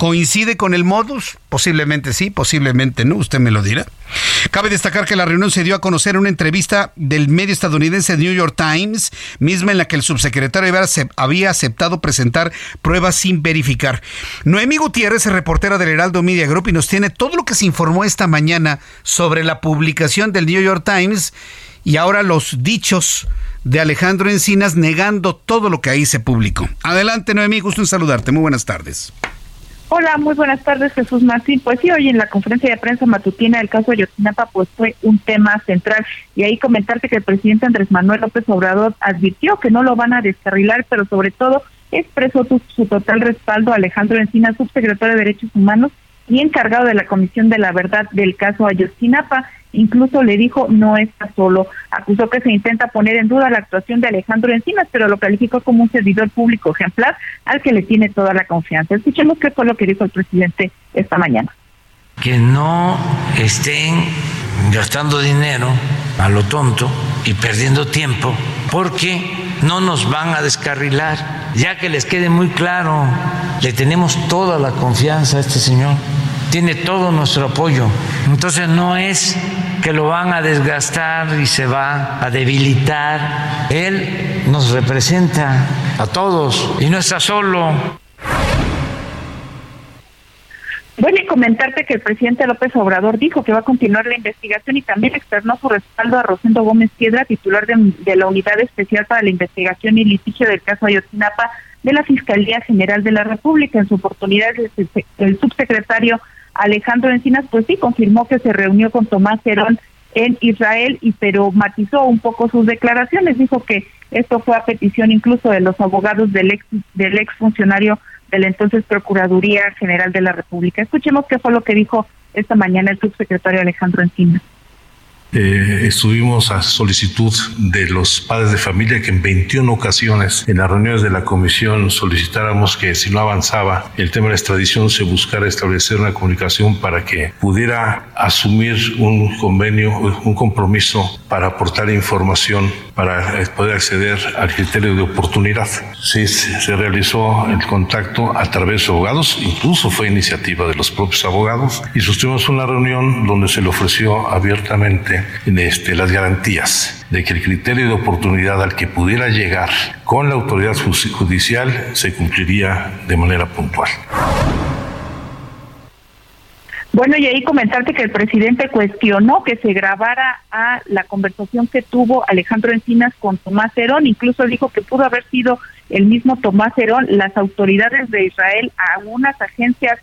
¿Coincide con el modus? Posiblemente sí, posiblemente no, usted me lo dirá. Cabe destacar que la reunión se dio a conocer en una entrevista del medio estadounidense New York Times, misma en la que el subsecretario había aceptado presentar pruebas sin verificar. Noemí Gutiérrez, reportera del Heraldo Media Group, y nos tiene todo lo que se informó esta mañana sobre la publicación del New York Times y ahora los dichos de Alejandro Encinas negando todo lo que ahí se publicó. Adelante, Noemí, gusto en saludarte. Muy buenas tardes. Hola, muy buenas tardes, Jesús Martín. Pues sí, hoy en la conferencia de prensa matutina del caso Ayotzinapa, pues fue un tema central. Y ahí comentarte que el presidente Andrés Manuel López Obrador advirtió que no lo van a descarrilar, pero sobre todo expresó su total respaldo a Alejandro Encinas, subsecretario de Derechos Humanos y encargado de la Comisión de la Verdad del caso Ayotzinapa. Incluso le dijo no está solo. Acusó que se intenta poner en duda la actuación de Alejandro Encinas, pero lo calificó como un servidor público ejemplar al que le tiene toda la confianza. Escuchemos qué fue lo que dijo el presidente esta mañana. Que no estén gastando dinero a lo tonto y perdiendo tiempo, porque no nos van a descarrilar. Ya que les quede muy claro, le tenemos toda la confianza a este señor tiene todo nuestro apoyo. Entonces no es que lo van a desgastar y se va a debilitar. Él nos representa a todos y no está solo. Bueno, y comentarte que el presidente López Obrador dijo que va a continuar la investigación y también externó su respaldo a Rosendo Gómez Piedra, titular de, la Unidad Especial para la Investigación y Litigio del caso Ayotzinapa de la Fiscalía General de la República. En su oportunidad, el subsecretario Alejandro Encinas, pues sí, confirmó que se reunió con Tomás Herón en Israel, y pero matizó un poco sus declaraciones, dijo que esto fue a petición incluso de los abogados del ex, del ex funcionario de la entonces Procuraduría General de la República. Escuchemos qué fue lo que dijo esta mañana el subsecretario Alejandro Encinas. Eh, estuvimos a solicitud de los padres de familia que en 21 ocasiones en las reuniones de la comisión solicitáramos que si no avanzaba el tema de la extradición se buscara establecer una comunicación para que pudiera asumir un convenio, un compromiso para aportar información para poder acceder al criterio de oportunidad. Sí, se realizó el contacto a través de abogados, incluso fue iniciativa de los propios abogados y sostuvimos una reunión donde se le ofreció abiertamente este, las garantías de que el criterio de oportunidad al que pudiera llegar con la autoridad judicial se cumpliría de manera puntual. Bueno, y ahí comentarte que el presidente cuestionó que se grabara a la conversación que tuvo Alejandro Encinas con Tomás Herón, incluso dijo que pudo haber sido el mismo Tomás Herón, las autoridades de Israel, a algunas agencias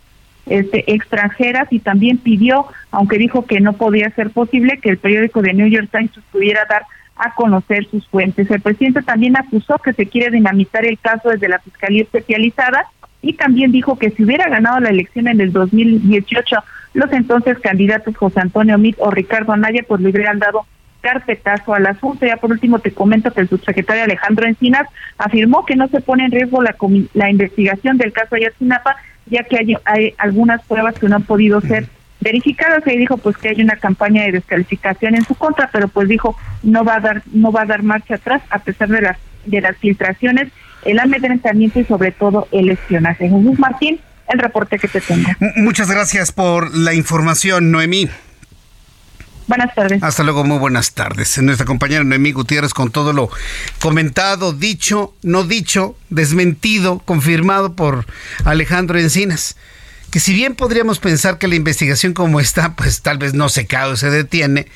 este, extranjeras y también pidió, aunque dijo que no podía ser posible, que el periódico de New York Times pudiera dar a conocer sus fuentes. El presidente también acusó que se quiere dinamitar el caso desde la Fiscalía Especializada y también dijo que si hubiera ganado la elección en el 2018, los entonces candidatos José Antonio Mit o Ricardo Anaya, pues le hubieran dado carpetazo al asunto. Ya por último te comento que el subsecretario Alejandro Encinas afirmó que no se pone en riesgo la, la investigación del caso Ayotzinapa ya que hay, hay algunas pruebas que no han podido ser verificadas y dijo pues que hay una campaña de descalificación en su contra, pero pues dijo no va a dar no va a dar marcha atrás a pesar de las de las filtraciones, el amedrentamiento y sobre todo el espionaje. Jesús Martín, el reporte que te tengo. Muchas gracias por la información, Noemí. Buenas tardes. Hasta luego, muy buenas tardes. Nuestra compañera Noemí Gutiérrez con todo lo comentado, dicho, no dicho, desmentido, confirmado por Alejandro Encinas. Que si bien podríamos pensar que la investigación como está, pues tal vez no se cae o se detiene,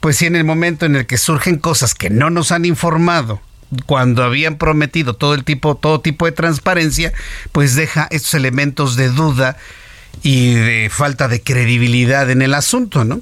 pues si en el momento en el que surgen cosas que no nos han informado, cuando habían prometido todo el tipo, todo tipo de transparencia, pues deja estos elementos de duda y de falta de credibilidad en el asunto, ¿no?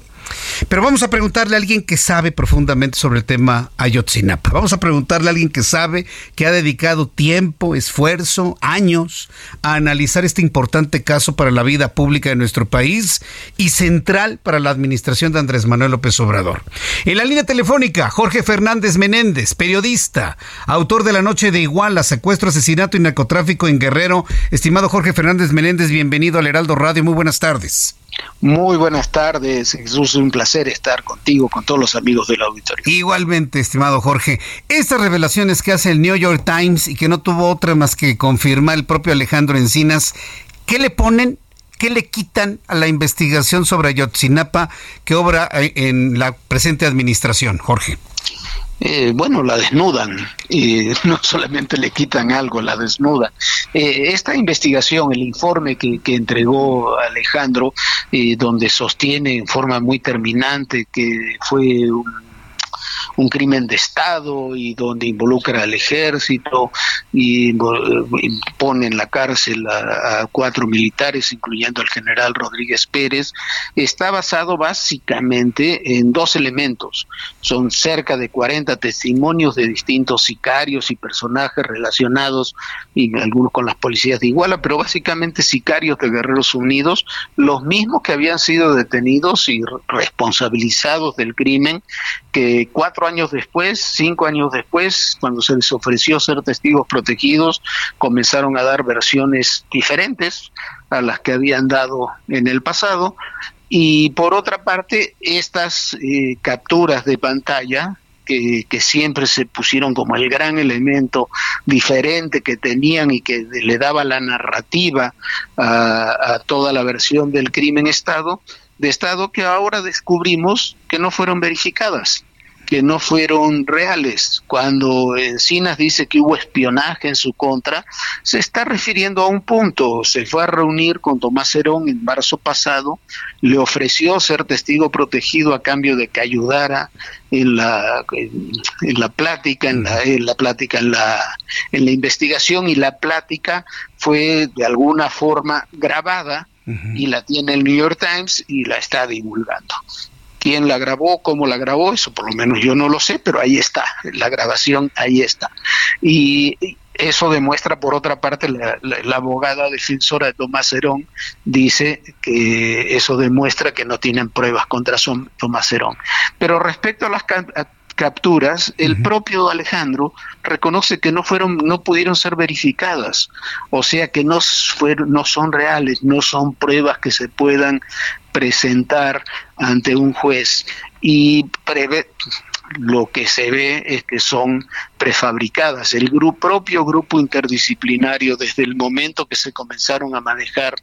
Pero vamos a preguntarle a alguien que sabe profundamente sobre el tema Ayotzinapa. Vamos a preguntarle a alguien que sabe, que ha dedicado tiempo, esfuerzo, años a analizar este importante caso para la vida pública de nuestro país y central para la administración de Andrés Manuel López Obrador. En la línea telefónica, Jorge Fernández Menéndez, periodista, autor de La Noche de Iguala, secuestro, asesinato y narcotráfico en Guerrero. Estimado Jorge Fernández Menéndez, bienvenido al Heraldo Radio. Muy buenas tardes. Muy buenas tardes, Jesús. Un placer estar contigo, con todos los amigos del auditorio. Igualmente, estimado Jorge. Estas revelaciones que hace el New York Times y que no tuvo otra más que confirmar el propio Alejandro Encinas, ¿qué le ponen? ¿Qué le quitan a la investigación sobre Ayotzinapa que obra eh, en la presente administración, Jorge? Eh, bueno, la desnudan y no solamente le quitan algo, la desnudan. Eh, esta investigación, el informe que, que entregó Alejandro, eh, donde sostiene en forma muy terminante que fue un un crimen de Estado y donde involucra al ejército y, pone en la cárcel a, cuatro militares, incluyendo al general Rodríguez Pérez, está basado básicamente en dos elementos. Son cerca de 40 testimonios de distintos sicarios y personajes relacionados, y algunos con las policías de Iguala, pero básicamente sicarios de Guerreros Unidos, los mismos que habían sido detenidos y responsabilizados del crimen, que cuatro años después, cinco años después, cuando se les ofreció ser testigos protegidos, comenzaron a dar versiones diferentes a las que habían dado en el pasado. Y por otra parte, estas eh, capturas de pantalla, que, siempre se pusieron como el gran elemento diferente que tenían y que le daba la narrativa a, a toda la versión del crimen Estado, de Estado que ahora descubrimos que no fueron verificadas que no fueron reales. Cuando Encinas dice que hubo espionaje en su contra, se está refiriendo a un punto. Se fue a reunir con Tomás Herón en marzo pasado, le ofreció ser testigo protegido a cambio de que ayudara en la, en, la plática, en la, en la plática, en la, en la investigación y la plática fue de alguna forma grabada y la tiene el New York Times y la está divulgando quién la grabó, cómo la grabó, eso por lo menos yo no lo sé, pero ahí está, la grabación ahí está. Y eso demuestra, por otra parte, la, abogada defensora de Tomás Herón dice que eso demuestra que no tienen pruebas contra Tomás Herón. Pero respecto a las capturas, el propio Alejandro reconoce que no fueron, no pudieron ser verificadas, o sea que no fueron, no son reales, no son pruebas que se puedan presentar ante un juez y prevé lo que se ve es que son prefabricadas. El propio grupo interdisciplinario, desde el momento que se comenzaron a manejar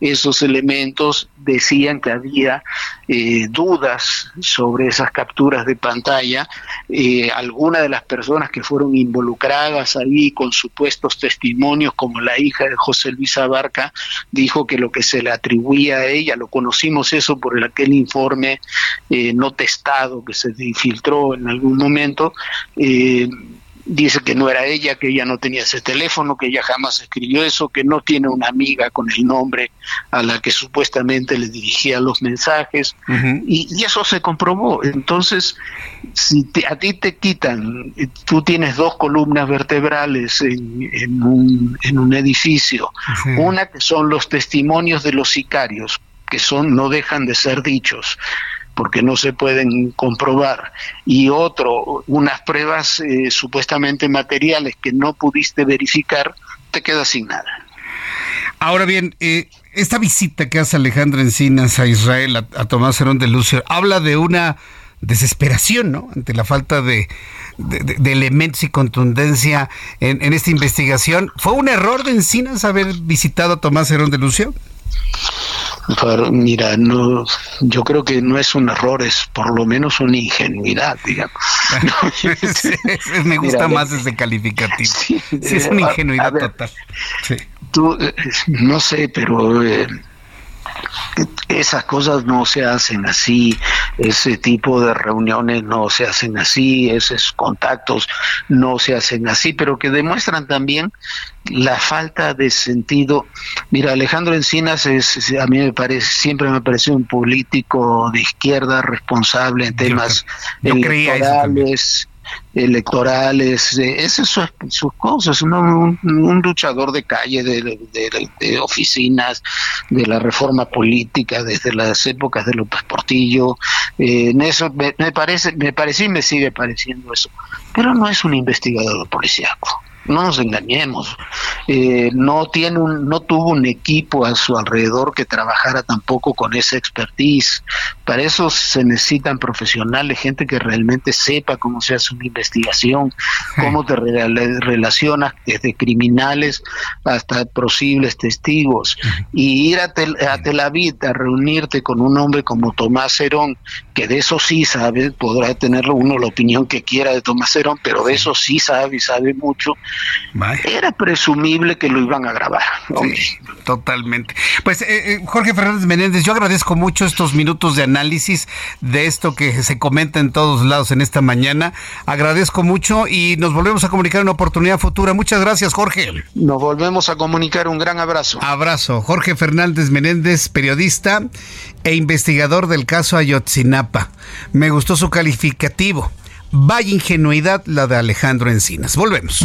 esos elementos, decían que había eh, dudas sobre esas capturas de pantalla. Eh, algunas de las personas que fueron involucradas ahí con supuestos testimonios, como la hija de José Luis Abarca, dijo que lo que se le atribuía a ella, lo conocimos eso por aquel informe eh, no testado que se infiltró en algún momento, eh, dice que no era ella, que ella no tenía ese teléfono, que ella jamás escribió eso, que no tiene una amiga con el nombre a la que supuestamente le dirigía los mensajes, y, eso se comprobó. Entonces, si a ti te quitan, tú tienes dos columnas vertebrales en, un, en un, edificio, una que son los testimonios de los sicarios, que son no dejan de ser dichos, porque no se pueden comprobar, y otro, unas pruebas eh, supuestamente materiales que no pudiste verificar, te quedas sin nada. Ahora bien, eh, esta visita que hace Alejandro Encinas a Israel, a, Tomás Herón de Lucio, habla de una desesperación, ¿no? Ante la falta de, de, elementos y contundencia en, en, esta investigación. ¿Fue un error de Encinas haber visitado a Tomás Herón de Lucio? Mira, no, yo creo que no es un error, es por lo menos una ingenuidad, digamos. me gusta más ese calificativo. Sí, es una ingenuidad total. Tú, eh, no sé, pero eh, esas cosas no se hacen así, ese tipo de reuniones no se hacen así, esos contactos no se hacen así, pero que demuestran también la falta de sentido. Mira, Alejandro Encinas es, a mí me parece, siempre me pareció un político de izquierda responsable en temas electorales electorales, esas son sus cosas, un, luchador de calle, de, oficinas, de la reforma política desde las épocas de López Portillo, eh, en eso me, parece, me pareció y me sigue pareciendo eso, pero no es un investigador policíaco no nos engañemos, eh, no tiene un, no tuvo un equipo a su alrededor que trabajara tampoco con esa expertise. Para eso se necesitan profesionales, gente que realmente sepa cómo se hace una investigación, cómo te relacionas desde criminales hasta posibles testigos. Y ir a Tel, a Tel Aviv a reunirte con un hombre como Tomás Herón, que de eso sí sabe, podrá tener uno la opinión que quiera de Tomás Herón, pero de eso sí sabe y sabe mucho era presumible que lo iban a grabar. totalmente. Pues eh, eh, Jorge Fernández Menéndez, yo agradezco mucho estos minutos de análisis de esto que se comenta en todos lados en esta mañana. Agradezco mucho y nos volvemos a comunicar en una oportunidad futura. Muchas gracias, Jorge. Nos volvemos a comunicar. Un gran abrazo. Abrazo. Jorge Fernández Menéndez, periodista e investigador del caso Ayotzinapa. Me gustó su calificativo. Vaya ingenuidad la de Alejandro Encinas. Volvemos.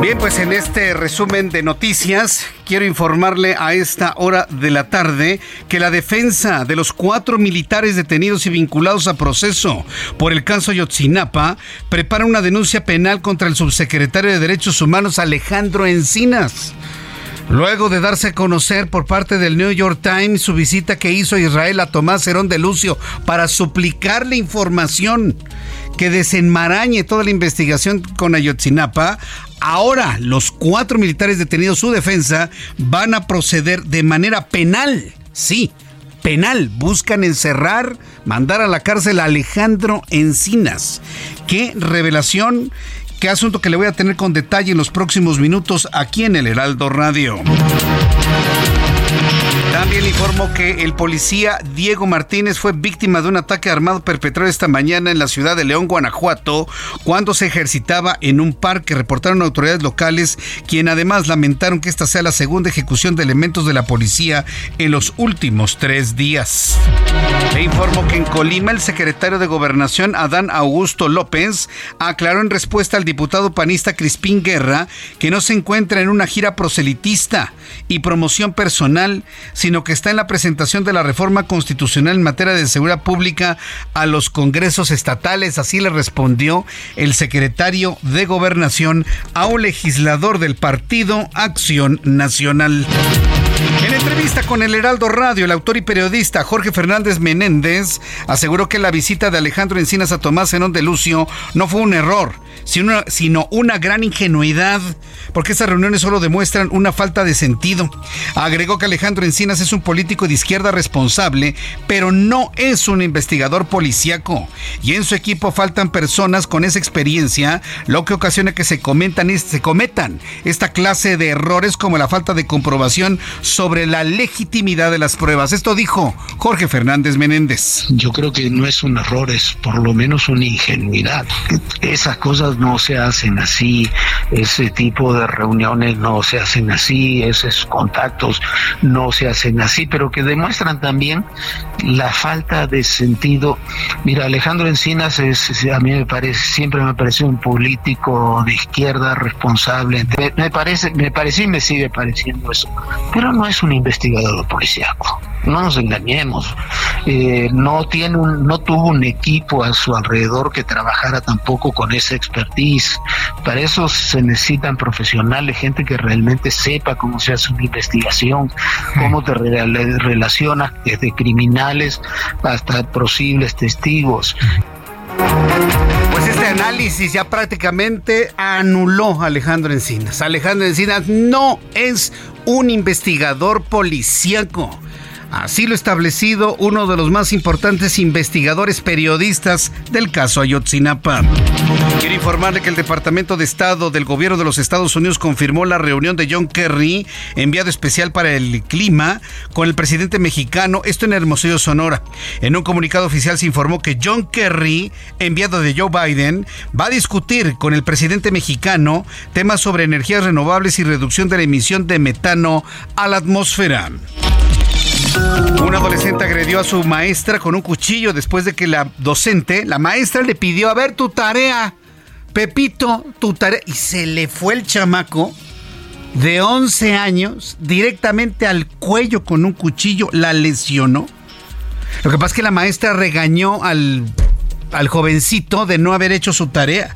Bien, pues en este resumen de noticias quiero informarle a esta hora de la tarde que la defensa de los cuatro militares detenidos y vinculados a proceso por el caso Yotzinapa prepara una denuncia penal contra el subsecretario de Derechos Humanos Alejandro Encinas. Luego de darse a conocer por parte del New York Times su visita que hizo Israel a Tomás Herón de Lucio para suplicarle información que desenmarañe toda la investigación con Ayotzinapa, ahora los cuatro militares detenidos, su defensa, van a proceder de manera penal. Sí, penal. Buscan encerrar, mandar a la cárcel a Alejandro Encinas. Qué revelación, qué asunto que le voy a tener con detalle en los próximos minutos aquí en el Heraldo Radio. También informó que el policía Diego Martínez fue víctima de un ataque armado perpetrado esta mañana en la ciudad de León, Guanajuato, cuando se ejercitaba en un parque. Reportaron autoridades locales, quien además lamentaron que esta sea la segunda ejecución de elementos de la policía en los últimos tres días. Le informó que en Colima el secretario de Gobernación, Adán Augusto López, aclaró en respuesta al diputado panista Crispín Guerra que no se encuentra en una gira proselitista y promoción personal, sino sino que está en la presentación de la reforma constitucional en materia de seguridad pública a los congresos estatales. Así le respondió el secretario de Gobernación a un legislador del partido Acción Nacional. En entrevista con el Heraldo Radio, el autor y periodista Jorge Fernández Menéndez aseguró que la visita de Alejandro Encinas a Tomás Zenón de Lucio no fue un error, sino, una gran ingenuidad, porque estas reuniones solo demuestran una falta de sentido. Agregó que Alejandro Encinas es un político de izquierda responsable, pero no es un investigador policíaco. Y en su equipo faltan personas con esa experiencia, lo que ocasiona que se, comentan, se cometan esta clase de errores como la falta de comprobación sobre la legitimidad de las pruebas. Esto dijo Jorge Fernández Menéndez. Yo creo que no es un error, es por lo menos una ingenuidad. Esas cosas no se hacen así, ese tipo de reuniones no se hacen así, esos contactos no se hacen así, pero que demuestran también la falta de sentido. Mira, Alejandro Encinas a mí me parece, siempre me parece un político de izquierda responsable. Me, parece, me parece y me sigue pareciendo eso. Pero no es un investigador policíaco. No nos engañemos. Eh, no tiene un, no tuvo un equipo a su alrededor que trabajara tampoco con esa expertise. Para eso se necesitan profesionales, gente que realmente sepa cómo se hace una investigación, cómo te relacionas desde criminales hasta posibles testigos. Pues este análisis ya prácticamente anuló a Alejandro Encinas. Alejandro Encinas no es un investigador policíaco. Así lo establecido uno de los más importantes investigadores periodistas del caso Ayotzinapa. Quiero informarle que el Departamento de Estado del Gobierno de los Estados Unidos confirmó la reunión de John Kerry, enviado especial para el clima, con el presidente mexicano, esto en Hermosillo, Sonora. En un comunicado oficial se informó que John Kerry, enviado de Joe Biden, va a discutir con el presidente mexicano temas sobre energías renovables y reducción de la emisión de metano a la atmósfera. Un adolescente agredió a su maestra con un cuchillo después de que la docente, la maestra, le pidió a ver tu tarea. Pepito, tu tarea. Y se le fue el chamaco de 11 años directamente al cuello con un cuchillo. La lesionó. Lo que pasa es que la maestra regañó al, al jovencito de no haber hecho su tarea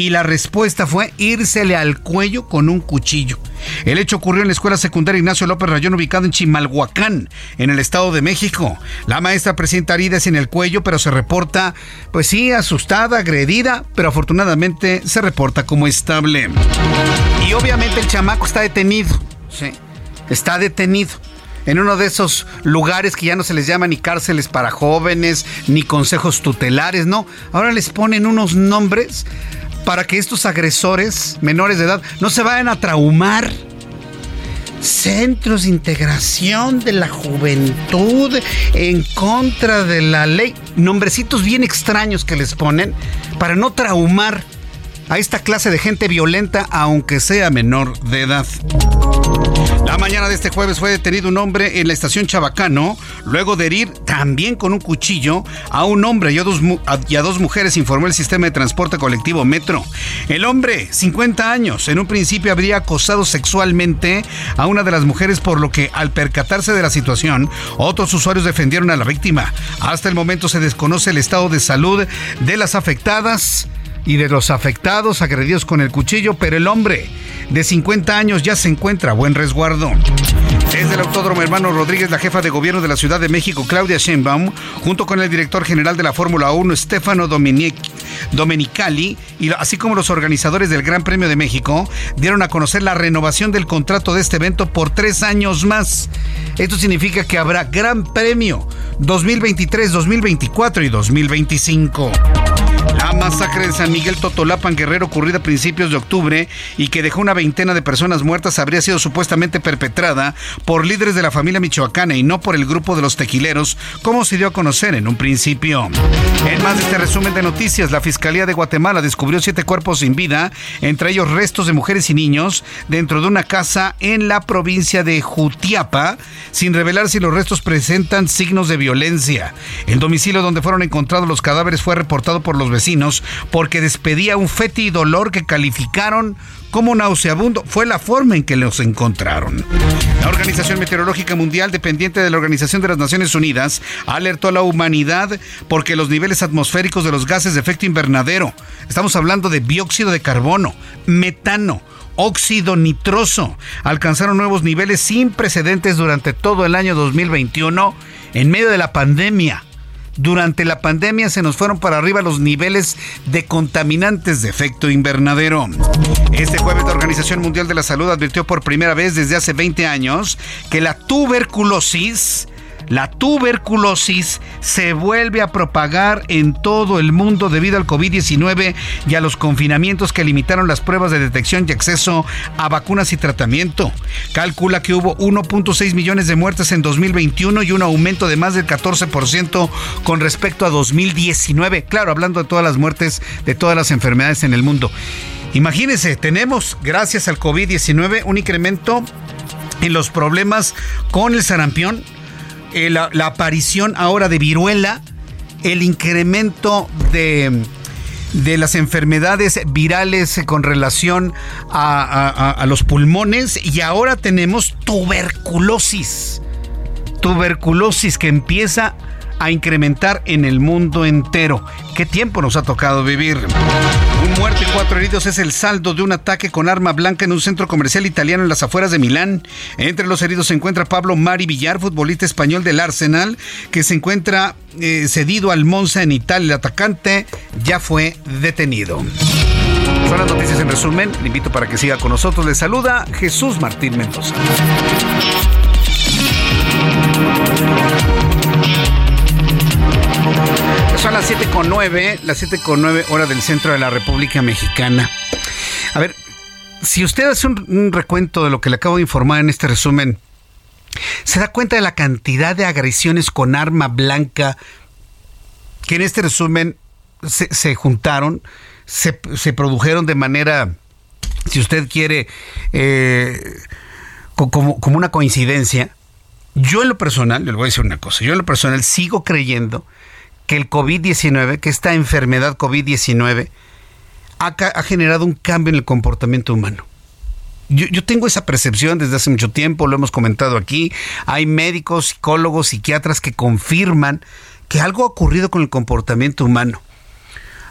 y la respuesta fue írsele al cuello con un cuchillo. El hecho ocurrió en la escuela secundaria Ignacio López Rayón ubicado en Chimalhuacán, en el Estado de México. La maestra presenta heridas en el cuello, pero se reporta, pues sí, asustada, agredida, pero afortunadamente se reporta como estable. Y obviamente el chamaco está detenido, sí, está detenido en uno de esos lugares que ya no se les llama ni cárceles para jóvenes, ni consejos tutelares, no. Ahora les ponen unos nombres para que estos agresores menores de edad no se vayan a traumar. Centros de integración de la juventud en contra de la ley. Nombrecitos bien extraños que les ponen para no traumar a esta clase de gente violenta, aunque sea menor de edad. La mañana de este jueves fue detenido un hombre en la estación Chabacano, luego de herir también con un cuchillo a un hombre y a dos, mujeres, informó el sistema de transporte colectivo Metro. El hombre, 50 años, en un principio habría acosado sexualmente a una de las mujeres, por lo que al percatarse de la situación, otros usuarios defendieron a la víctima. Hasta el momento se desconoce el estado de salud de las afectadas y de los afectados agredidos con el cuchillo, pero el hombre de 50 años ya se encuentra a buen resguardo. Desde el Autódromo Hermano Rodríguez, la jefa de gobierno de la Ciudad de México, Claudia Sheinbaum, junto con el director general de la Fórmula 1, Stefano Domenicali, y así como los organizadores del Gran Premio de México, dieron a conocer la renovación del contrato de este evento por tres años más. Esto significa que habrá Gran Premio 2023, 2024 y 2025. La masacre de San Miguel Totolapan Guerrero ocurrida a principios de octubre y que dejó una veintena de personas muertas habría sido supuestamente perpetrada por líderes de la familia michoacana y no por el grupo de los tequileros, como se dio a conocer en un principio. En más de este resumen de noticias, la Fiscalía de Guatemala descubrió siete cuerpos sin vida, entre ellos restos de mujeres y niños, dentro de una casa en la provincia de Jutiapa, sin revelar si los restos presentan signos de violencia. El domicilio donde fueron encontrados los cadáveres fue reportado por los los porque despedía un fétido olor que calificaron como nauseabundo. Fue la forma en que los encontraron. La Organización Meteorológica Mundial, dependiente de la Organización de las Naciones Unidas, alertó a la humanidad porque los niveles atmosféricos de los gases de efecto invernadero, estamos hablando de dióxido de carbono, metano, óxido nitroso, alcanzaron nuevos niveles sin precedentes durante todo el año 2021 en medio de la pandemia durante la pandemia se nos fueron para arriba los niveles de contaminantes de efecto invernadero. Este jueves la Organización Mundial de la Salud advirtió por primera vez desde hace 20 años que la tuberculosis la tuberculosis se vuelve a propagar en todo el mundo debido al COVID-19 y a los confinamientos que limitaron las pruebas de detección y acceso a vacunas y tratamiento. Calcula que hubo 1.6 millones de muertes en 2021 y un aumento de más del 14% con respecto a 2019. Claro, hablando de todas las muertes de todas las enfermedades en el mundo. Imagínense, tenemos, gracias al COVID-19, un incremento en los problemas con el sarampión, eh, la, aparición ahora de viruela, el incremento de, de las enfermedades virales con relación a, a, los pulmones y ahora tenemos tuberculosis. Tuberculosis que empieza a incrementar en el mundo entero. ¿Qué tiempo nos ha tocado vivir? Un muerto y cuatro heridos es el saldo de un ataque con arma blanca en un centro comercial italiano en las afueras de Milán. Entre los heridos se encuentra Pablo Mari Villar, futbolista español del Arsenal, que se encuentra eh, cedido al Monza en Italia. El atacante ya fue detenido. Son las noticias en resumen. Le invito para que siga con nosotros. Le saluda Jesús Martín Mendoza. Son las 7 con 9, las 7 con 9 hora del centro de la República Mexicana. A ver, si usted hace un, recuento de lo que le acabo de informar en este resumen, se da cuenta de la cantidad de agresiones con arma blanca que en este resumen se, juntaron, se, produjeron de manera, si usted quiere, eh, como una coincidencia. Yo en lo personal, le voy a decir una cosa, yo en lo personal sigo creyendo que el COVID-19, que esta enfermedad COVID-19, ha, generado un cambio en el comportamiento humano. Yo, yo, tengo esa percepción desde hace mucho tiempo, lo hemos comentado aquí. Hay médicos, psicólogos, psiquiatras que confirman que algo ha ocurrido con el comportamiento humano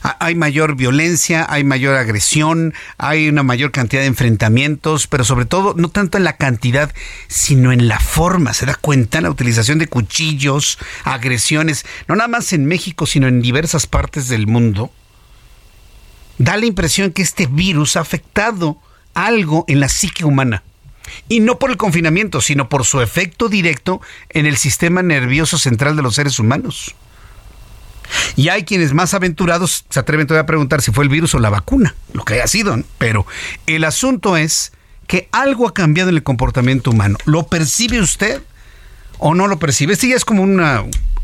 hay mayor violencia, hay mayor agresión, hay una mayor cantidad de enfrentamientos, pero sobre todo no tanto en la cantidad, sino en la forma. ¿Se da cuenta? La utilización de cuchillos, agresiones, no nada más en México, sino en diversas partes del mundo. Da la impresión que este virus ha afectado algo en la psique humana. Y no por el confinamiento, sino por su efecto directo en el sistema nervioso central de los seres humanos. Y hay quienes más aventurados se atreven todavía a preguntar si fue el virus o la vacuna, lo que haya sido. Pero el asunto es que algo ha cambiado en el comportamiento humano. ¿Lo percibe usted o no lo percibe? Este ya es como una,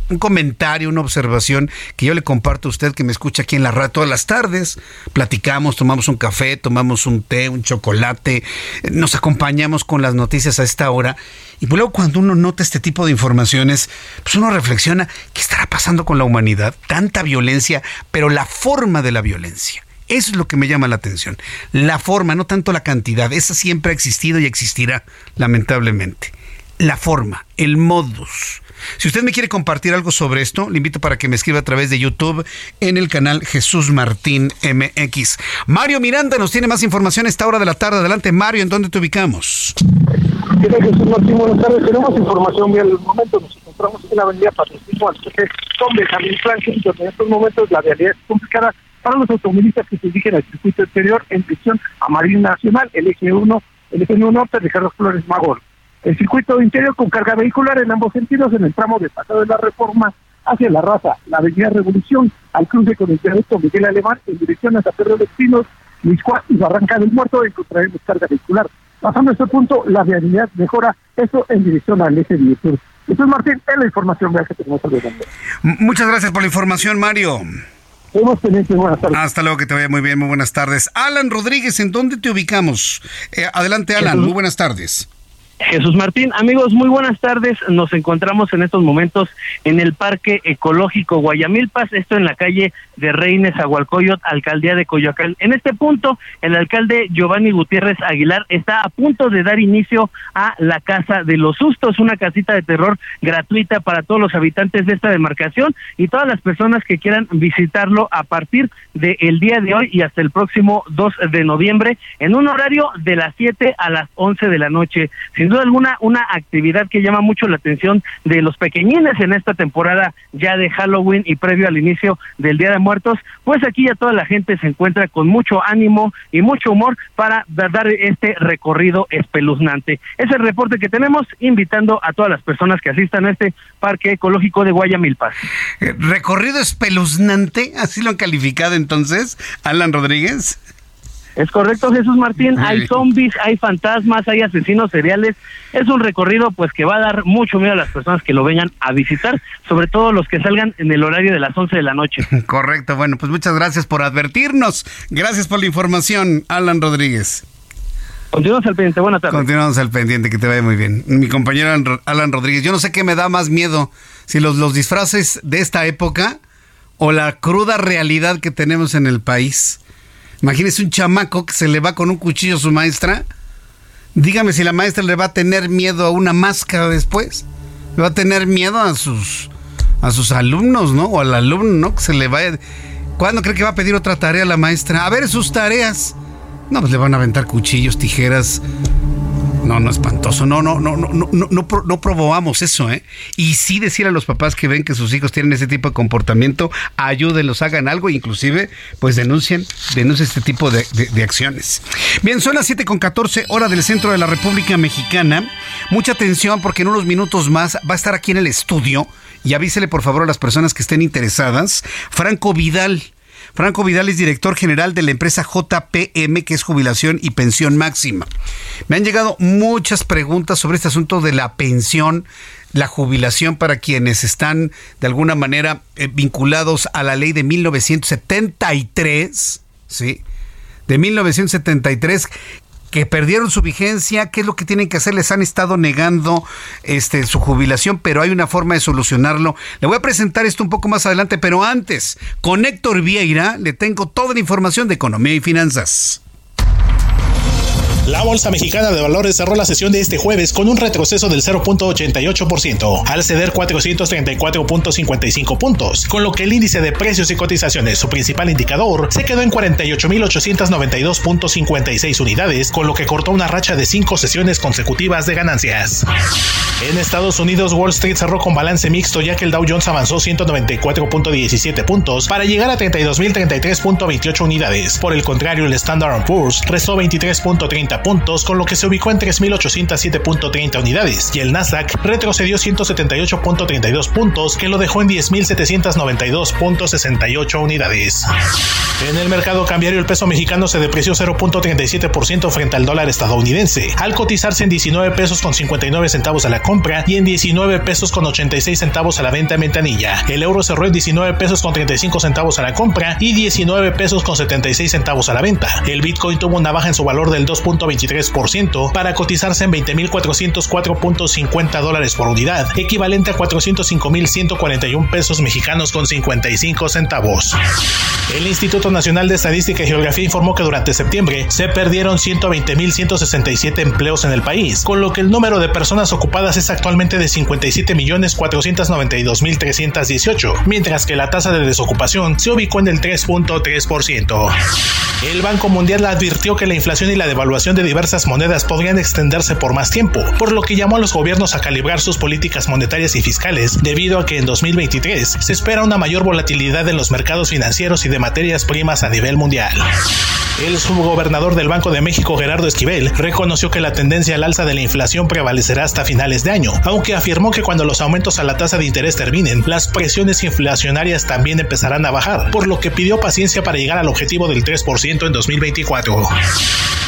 un comentario, una observación que yo le comparto a usted que me escucha aquí en la radio todas las tardes. Platicamos, tomamos un café, tomamos un té, un chocolate, nos acompañamos con las noticias a esta hora. Y luego cuando uno nota este tipo de informaciones, pues uno reflexiona, ¿qué estará pasando con la humanidad? Tanta violencia, pero la forma de la violencia. Eso es lo que me llama la atención. La forma, no tanto la cantidad. Esa siempre ha existido y existirá, lamentablemente. La forma, el modus si usted me quiere compartir algo sobre esto, le invito para que me escriba a través de YouTube en el canal Jesús Martín MX. Mario Miranda nos tiene más información a esta hora de la tarde. Adelante, Mario, ¿en dónde te ubicamos? Jesús Martín? Buenas tardes. Tenemos información bien. En el momento nos encontramos en la avenida Patricio con Benjamín Franklin, donde en estos momentos la realidad es complicada para los automovilistas que se dirigen al circuito exterior en dirección a Marina Nacional, el eje 1, el eje 1 norte de Carlos Flores Magor. El circuito interior con carga vehicular en ambos sentidos en el tramo de Pasado de la Reforma hacia la raza, la avenida Revolución, al cruce con el viaducto Miguel Alemán en dirección hasta Pedro de Pinos, Miscuá y Barranca del Muerto encontraremos carga vehicular. Pasando a este punto, la vialidad mejora, eso en dirección al eje 10 sur. Entonces, Martín, es la información que tenemos. Muchas gracias por la información, Mario. buenas tardes. Hasta luego, que te vaya muy bien, muy buenas tardes. Alan Rodríguez, ¿en dónde te ubicamos? Eh, adelante, Alan, muy buenas tardes. Jesús Martín, amigos, muy buenas tardes. Nos encontramos en estos momentos en el Parque Ecológico Guayamilpas, esto en la calle de Reines Agualcoyot, alcaldía de Coyoacán. En este punto, el alcalde Giovanni Gutiérrez Aguilar está a punto de dar inicio a la Casa de los Sustos, una casita de terror gratuita para todos los habitantes de esta demarcación y todas las personas que quieran visitarlo a partir del día de hoy y hasta el próximo 2 de noviembre en un horario de las 7 a las 11 de la noche sin duda alguna una actividad que llama mucho la atención de los pequeñines en esta temporada ya de Halloween y previo al inicio del Día de Muertos, pues aquí ya toda la gente se encuentra con mucho ánimo y mucho humor para dar este recorrido espeluznante. Es el reporte que tenemos invitando a todas las personas que asistan a este parque ecológico de Guayamilpas. Eh, recorrido espeluznante, así lo han calificado entonces, Alan Rodríguez. Es correcto, Jesús Martín. hay zombies, hay fantasmas, hay asesinos seriales. Es un recorrido pues que va a dar mucho miedo a las personas que lo vengan a visitar, sobre todo los que salgan en el horario de las 11 de la noche. Correcto. Bueno, pues muchas gracias por advertirnos. Gracias por la información, Alan Rodríguez. Continuamos al pendiente, buenas tardes. Continuamos al pendiente, que te vaya muy bien. Mi compañero Alan Rodríguez, yo no sé qué me da más miedo, si los, los disfraces de esta época o la cruda realidad que tenemos en el país. Imagínese un chamaco que se le va con un cuchillo a su maestra. Dígame si la maestra le va a tener miedo a una máscara después. Le va a tener miedo a sus a sus alumnos, ¿no? O al alumno, ¿no? Que se le vaya. ¿Cuándo cree que va a pedir otra tarea la maestra? A ver sus tareas. No, pues le van a aventar cuchillos, tijeras, no, no espantoso. No, no, no, no, no, no, no probamos eso, ¿eh? Y sí decir a los papás que ven que sus hijos tienen ese tipo de comportamiento, ayúdenlos, hagan algo, inclusive, pues denuncien, denuncien este tipo de, acciones. Bien, son las 7 con 14 hora del centro de la República Mexicana. Mucha atención porque en unos minutos más va a estar aquí en el estudio y avísele por favor a las personas que estén interesadas. Franco Vidal Franco Vidal es director general de la empresa JPM, que es Jubilación y Pensión Máxima. Me han llegado muchas preguntas sobre este asunto de la pensión, la jubilación para quienes están de alguna manera eh, vinculados a la ley de 1973, ¿sí? De 1973, que perdieron su vigencia, qué es lo que tienen que hacer, les han estado negando este su jubilación, pero hay una forma de solucionarlo. Le voy a presentar esto un poco más adelante, pero antes, con Héctor Vieira le tengo toda la información de economía y finanzas. La Bolsa Mexicana de Valores cerró la sesión de este jueves con un retroceso del 0.88% al ceder 434.55 puntos, con lo que el índice de precios y cotizaciones, su principal indicador, se quedó en 48.892.56 unidades, con lo que cortó una racha de cinco sesiones consecutivas de ganancias. En Estados Unidos, Wall Street cerró con balance mixto ya que el Dow Jones avanzó 194.17 puntos para llegar a 32.033.28 unidades. Por el contrario, el Standard Poor's restó 23.30 puntos, con lo que se ubicó en 3.807.30 unidades, y el Nasdaq retrocedió 178.32 puntos, que lo dejó en 10.792.68 unidades. En el mercado cambiario, el peso mexicano se depreció 0.37% frente al dólar estadounidense, al cotizarse en 19 pesos con 59 centavos a la compra y en 19 pesos con 86 centavos a la venta en ventanilla. El euro cerró en 19 pesos con 35 centavos a la compra y 19 pesos con 76 centavos a la venta. El Bitcoin tuvo una baja en su valor del 2. 23% para cotizarse en 20.404.50 dólares por unidad, equivalente a 405.141 pesos mexicanos con 55 centavos. El Instituto Nacional de Estadística y Geografía informó que durante septiembre se perdieron 120.167 empleos en el país, con lo que el número de personas ocupadas es actualmente de 57.492.318, mientras que la tasa de desocupación se ubicó en el 3.3%. El Banco Mundial advirtió que la inflación y la devaluación de diversas monedas podrían extenderse por más tiempo, por lo que llamó a los gobiernos a calibrar sus políticas monetarias y fiscales, debido a que en 2023 se espera una mayor volatilidad en los mercados financieros y de materias primas a nivel mundial. El subgobernador del Banco de México, Gerardo Esquivel, reconoció que la tendencia al alza de la inflación prevalecerá hasta finales de año, aunque afirmó que cuando los aumentos a la tasa de interés terminen, las presiones inflacionarias también empezarán a bajar, por lo que pidió paciencia para llegar al objetivo del 3% en 2024.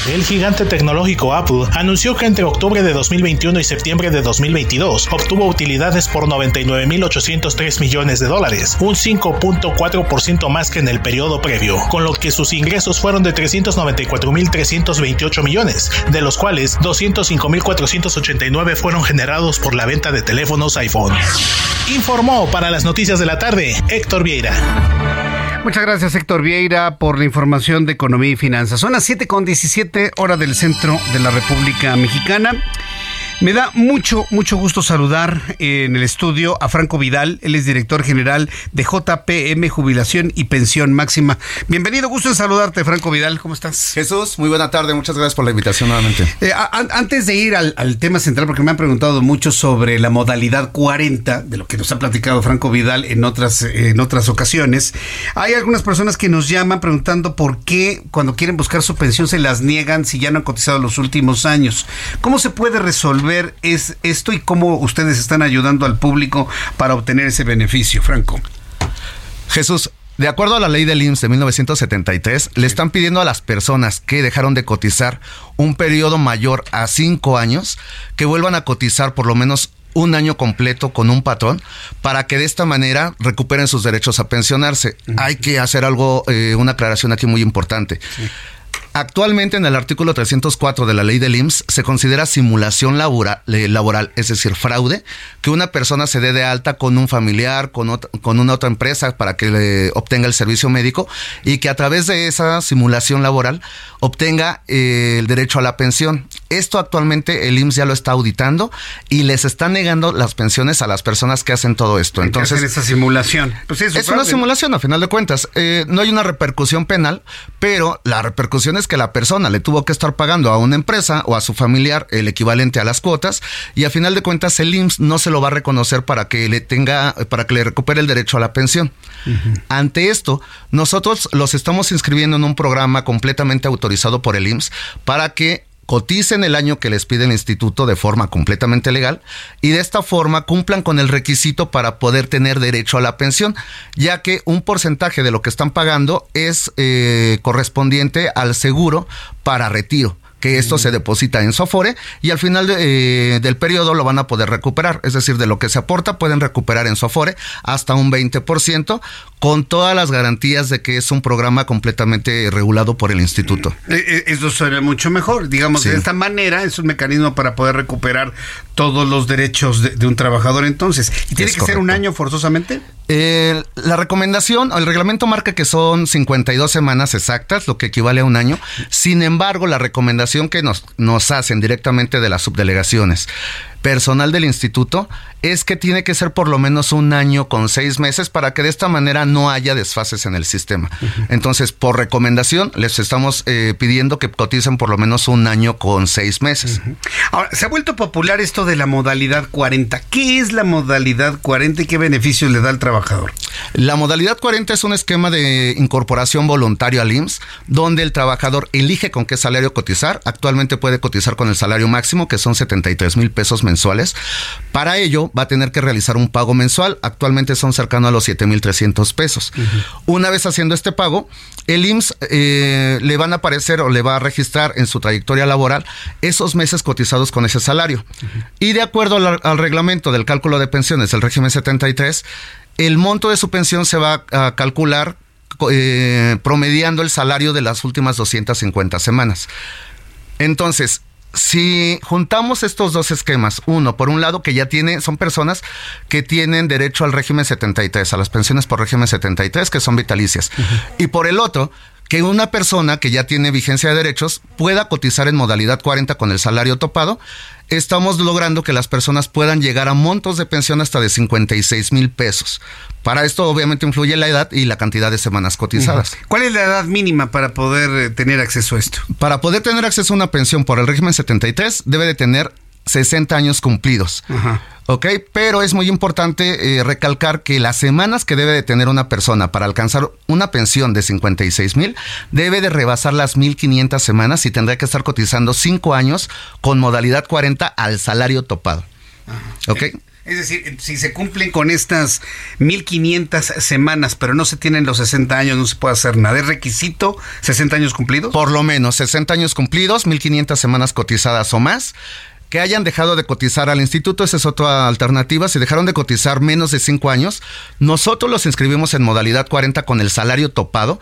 El gigante tecnológico Apple anunció que entre octubre de 2021 y septiembre de 2022 obtuvo utilidades por 99.803 millones de dólares, un 5.4% más que en el periodo previo, con lo que sus ingresos fueron de 394.328 millones, de los cuales 205.489 fueron generados por la venta de teléfonos iPhone. Informó para las noticias de la tarde Héctor Vieira. Muchas gracias Héctor Vieira por la información de economía y finanzas. Son las 7 con 17 hora del centro de la República Mexicana. Me da mucho, mucho gusto saludar en el estudio a Franco Vidal. Él es director general de JPM Jubilación y Pensión Máxima. Bienvenido, gusto en saludarte, Franco Vidal. ¿Cómo estás? Jesús, muy buena tarde. Muchas gracias por la invitación nuevamente. Eh, antes de ir al, tema central, porque me han preguntado mucho sobre la modalidad 40, de lo que nos ha platicado Franco Vidal en otras, en otras ocasiones, hay algunas personas que nos llaman preguntando por qué cuando quieren buscar su pensión se las niegan si ya no han cotizado los últimos años. ¿Cómo se puede resolver? Ver es esto y cómo ustedes están ayudando al público para obtener ese beneficio, Franco. Jesús, de acuerdo a la ley del IMSS de 1973, le están pidiendo a las personas que dejaron de cotizar un periodo mayor a cinco años que vuelvan a cotizar por lo menos un año completo con un patrón para que de esta manera recuperen sus derechos a pensionarse. Hay que hacer algo, eh, una aclaración aquí muy importante. Actualmente en el artículo 304 de la ley del IMSS se considera simulación laboral, es decir, fraude, que una persona se dé de alta con un familiar, con, con una otra empresa para que le obtenga el servicio médico y que a través de esa simulación laboral obtenga eh, el derecho a la pensión. Esto actualmente el IMSS ya lo está auditando y les está negando las pensiones a las personas que hacen todo esto. Entonces, esa simulación? Pues es una simulación, a final de cuentas. Eh, no hay una repercusión penal, pero la repercusión es que la persona le tuvo que estar pagando a una empresa o a su familiar el equivalente a las cuotas y a final de cuentas el IMSS no se lo va a reconocer para que le tenga, para que le recupere el derecho a la pensión. Ante esto, nosotros los estamos inscribiendo en un programa completamente autorizado por el IMSS para que coticen el año que les pide el instituto de forma completamente legal y de esta forma cumplan con el requisito para poder tener derecho a la pensión, ya que un porcentaje de lo que están pagando es eh, correspondiente al seguro para retiro que esto se deposita en Sofore y al final eh, del periodo lo van a poder recuperar. Es decir, de lo que se aporta pueden recuperar en Sofore hasta un 20% con todas las garantías de que es un programa completamente regulado por el instituto. Eh, eh, eso suena mucho mejor. Digamos, de esta manera es un mecanismo para poder recuperar todos los derechos de, un trabajador entonces. ¿Y tiene que ser un año forzosamente? la recomendación, el reglamento marca que son 52 semanas exactas, lo que equivale a un año. Sin embargo, la recomendación que nos, hacen directamente de las subdelegaciones. Personal del instituto es que tiene que ser por lo menos un año con seis meses para que de esta manera no haya desfases en el sistema. Entonces, por recomendación, les estamos eh, pidiendo que coticen por lo menos un año con seis meses. Ahora, se ha vuelto popular esto de la modalidad 40. ¿Qué es la modalidad 40 y qué beneficios le da al trabajador? La modalidad 40 es un esquema de incorporación voluntario al IMSS, donde el trabajador elige con qué salario cotizar. Actualmente puede cotizar con el salario máximo, que son 73 mil pesos mensuales. Para ello, va a tener que realizar un pago mensual. Actualmente son cercano a los 7.300 pesos. Una vez haciendo este pago, el IMSS eh, le van a aparecer o le va a registrar en su trayectoria laboral esos meses cotizados con ese salario. Y de acuerdo al, reglamento del cálculo de pensiones del régimen 73, el monto de su pensión se va a calcular eh, promediando el salario de las últimas 250 semanas. Entonces, si juntamos estos dos esquemas, uno, por un lado, que ya tiene, son personas que tienen derecho al régimen 73, a las pensiones por régimen 73, que son vitalicias, y por el otro, que una persona que ya tiene vigencia de derechos pueda cotizar en modalidad 40 con el salario topado, estamos logrando que las personas puedan llegar a montos de pensión hasta de 56 mil pesos. Para esto obviamente influye la edad y la cantidad de semanas cotizadas. ¿Cuál es la edad mínima para poder eh, tener acceso a esto? Para poder tener acceso a una pensión por el régimen 73 debe de tener 60 años cumplidos. ¿Ok? Pero es muy importante eh, recalcar que las semanas que debe de tener una persona para alcanzar una pensión de 56 mil debe de rebasar las 1.500 semanas y tendrá que estar cotizando 5 años con modalidad 40 al salario topado. ¿Ok? Es decir, si se cumplen con estas 1500 semanas, pero no se tienen los 60 años, no se puede hacer nada. ¿Es requisito 60 años cumplidos? Por lo menos 60 años cumplidos, 1500 semanas cotizadas o más que hayan dejado de cotizar al instituto, esa es otra alternativa. Si dejaron de cotizar menos de cinco años, nosotros los inscribimos en modalidad 40 con el salario topado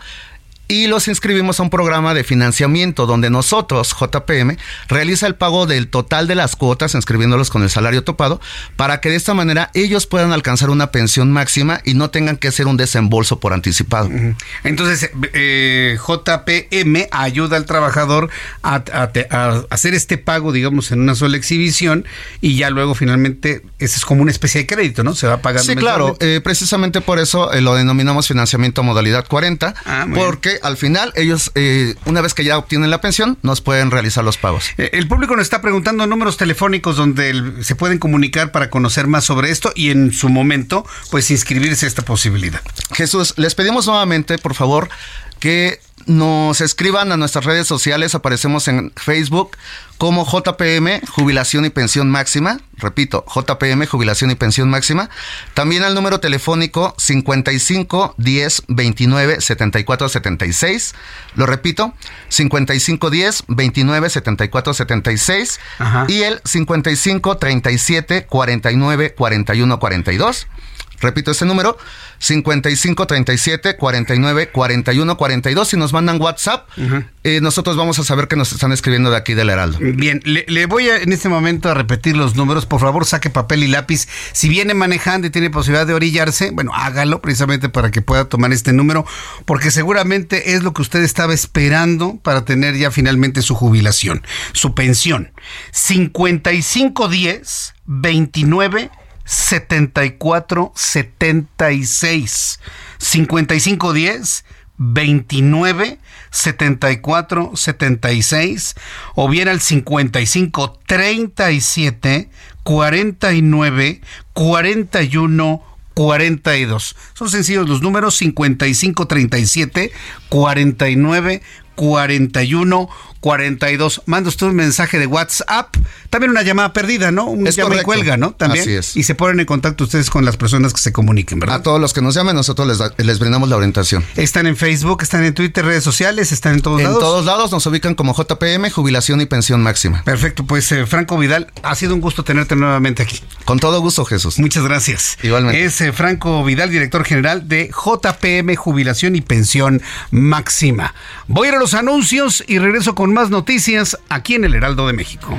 y los inscribimos a un programa de financiamiento donde nosotros, JPM, realiza el pago del total de las cuotas, inscribiéndolos con el salario topado, para que de esta manera ellos puedan alcanzar una pensión máxima y no tengan que hacer un desembolso por anticipado. Entonces, eh, JPM ayuda al trabajador a, hacer este pago, digamos, en una sola exhibición y ya luego finalmente, ese es como una especie de crédito, ¿no? Se va pagando. Sí, claro, eh, precisamente por eso eh, lo denominamos financiamiento modalidad 40, ah, porque al final ellos, eh, una vez que ya obtienen la pensión, nos pueden realizar los pagos. Eh, el público nos está preguntando números telefónicos donde se pueden comunicar para conocer más sobre esto y en su momento, pues inscribirse a esta posibilidad. Jesús, les pedimos nuevamente, por favor, que nos escriban a nuestras redes sociales, aparecemos en Facebook como JPM Jubilación y Pensión Máxima, repito, JPM Jubilación y Pensión Máxima, también al número telefónico 55 10 29 74 76, lo repito, 55 10 29 74 76 y el 55 37 49 41 42. Repito ese número, 55 37 49 41 42. Si nos mandan WhatsApp, eh, nosotros vamos a saber que nos están escribiendo de aquí del Heraldo. Bien, le, voy en este momento a repetir los números. Por favor, saque papel y lápiz. Si viene manejando y tiene posibilidad de orillarse, bueno, hágalo precisamente para que pueda tomar este número, porque seguramente es lo que usted estaba esperando para tener ya finalmente su jubilación, su pensión. 5510 29 74 76 55 10 29 74 76 o bien al 55 37 49 41 42. Son sencillos los números 55 37 49 41 42. Manda usted un mensaje de WhatsApp, también una llamada perdida, ¿no? Un es llama y cuelga, ¿no? También. Así es. Y se ponen en contacto ustedes con las personas que se comuniquen, ¿verdad? A todos los que nos llamen, nosotros les, les brindamos la orientación. Están en Facebook, están en Twitter, redes sociales, están en todos lados. En todos lados nos ubican como JPM, jubilación y pensión máxima. Perfecto, pues eh, Franco Vidal, ha sido un gusto tenerte nuevamente aquí. Con todo gusto, Jesús. Muchas gracias. Igualmente. Es eh, Franco Vidal, director general de JPM, jubilación y pensión máxima. Voy a ir a los anuncios y regreso con más noticias aquí en el Heraldo de México.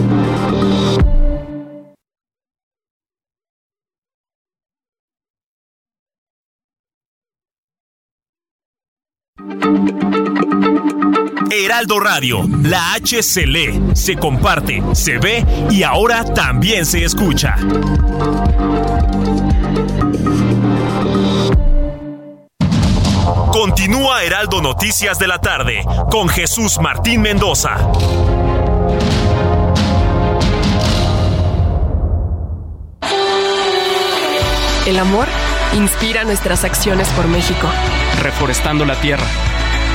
Heraldo Radio, la H se lee, se comparte, se ve y ahora también se escucha. Continúa Heraldo Noticias de la tarde con Jesús Martín Mendoza. El amor inspira nuestras acciones por México. Reforestando la tierra,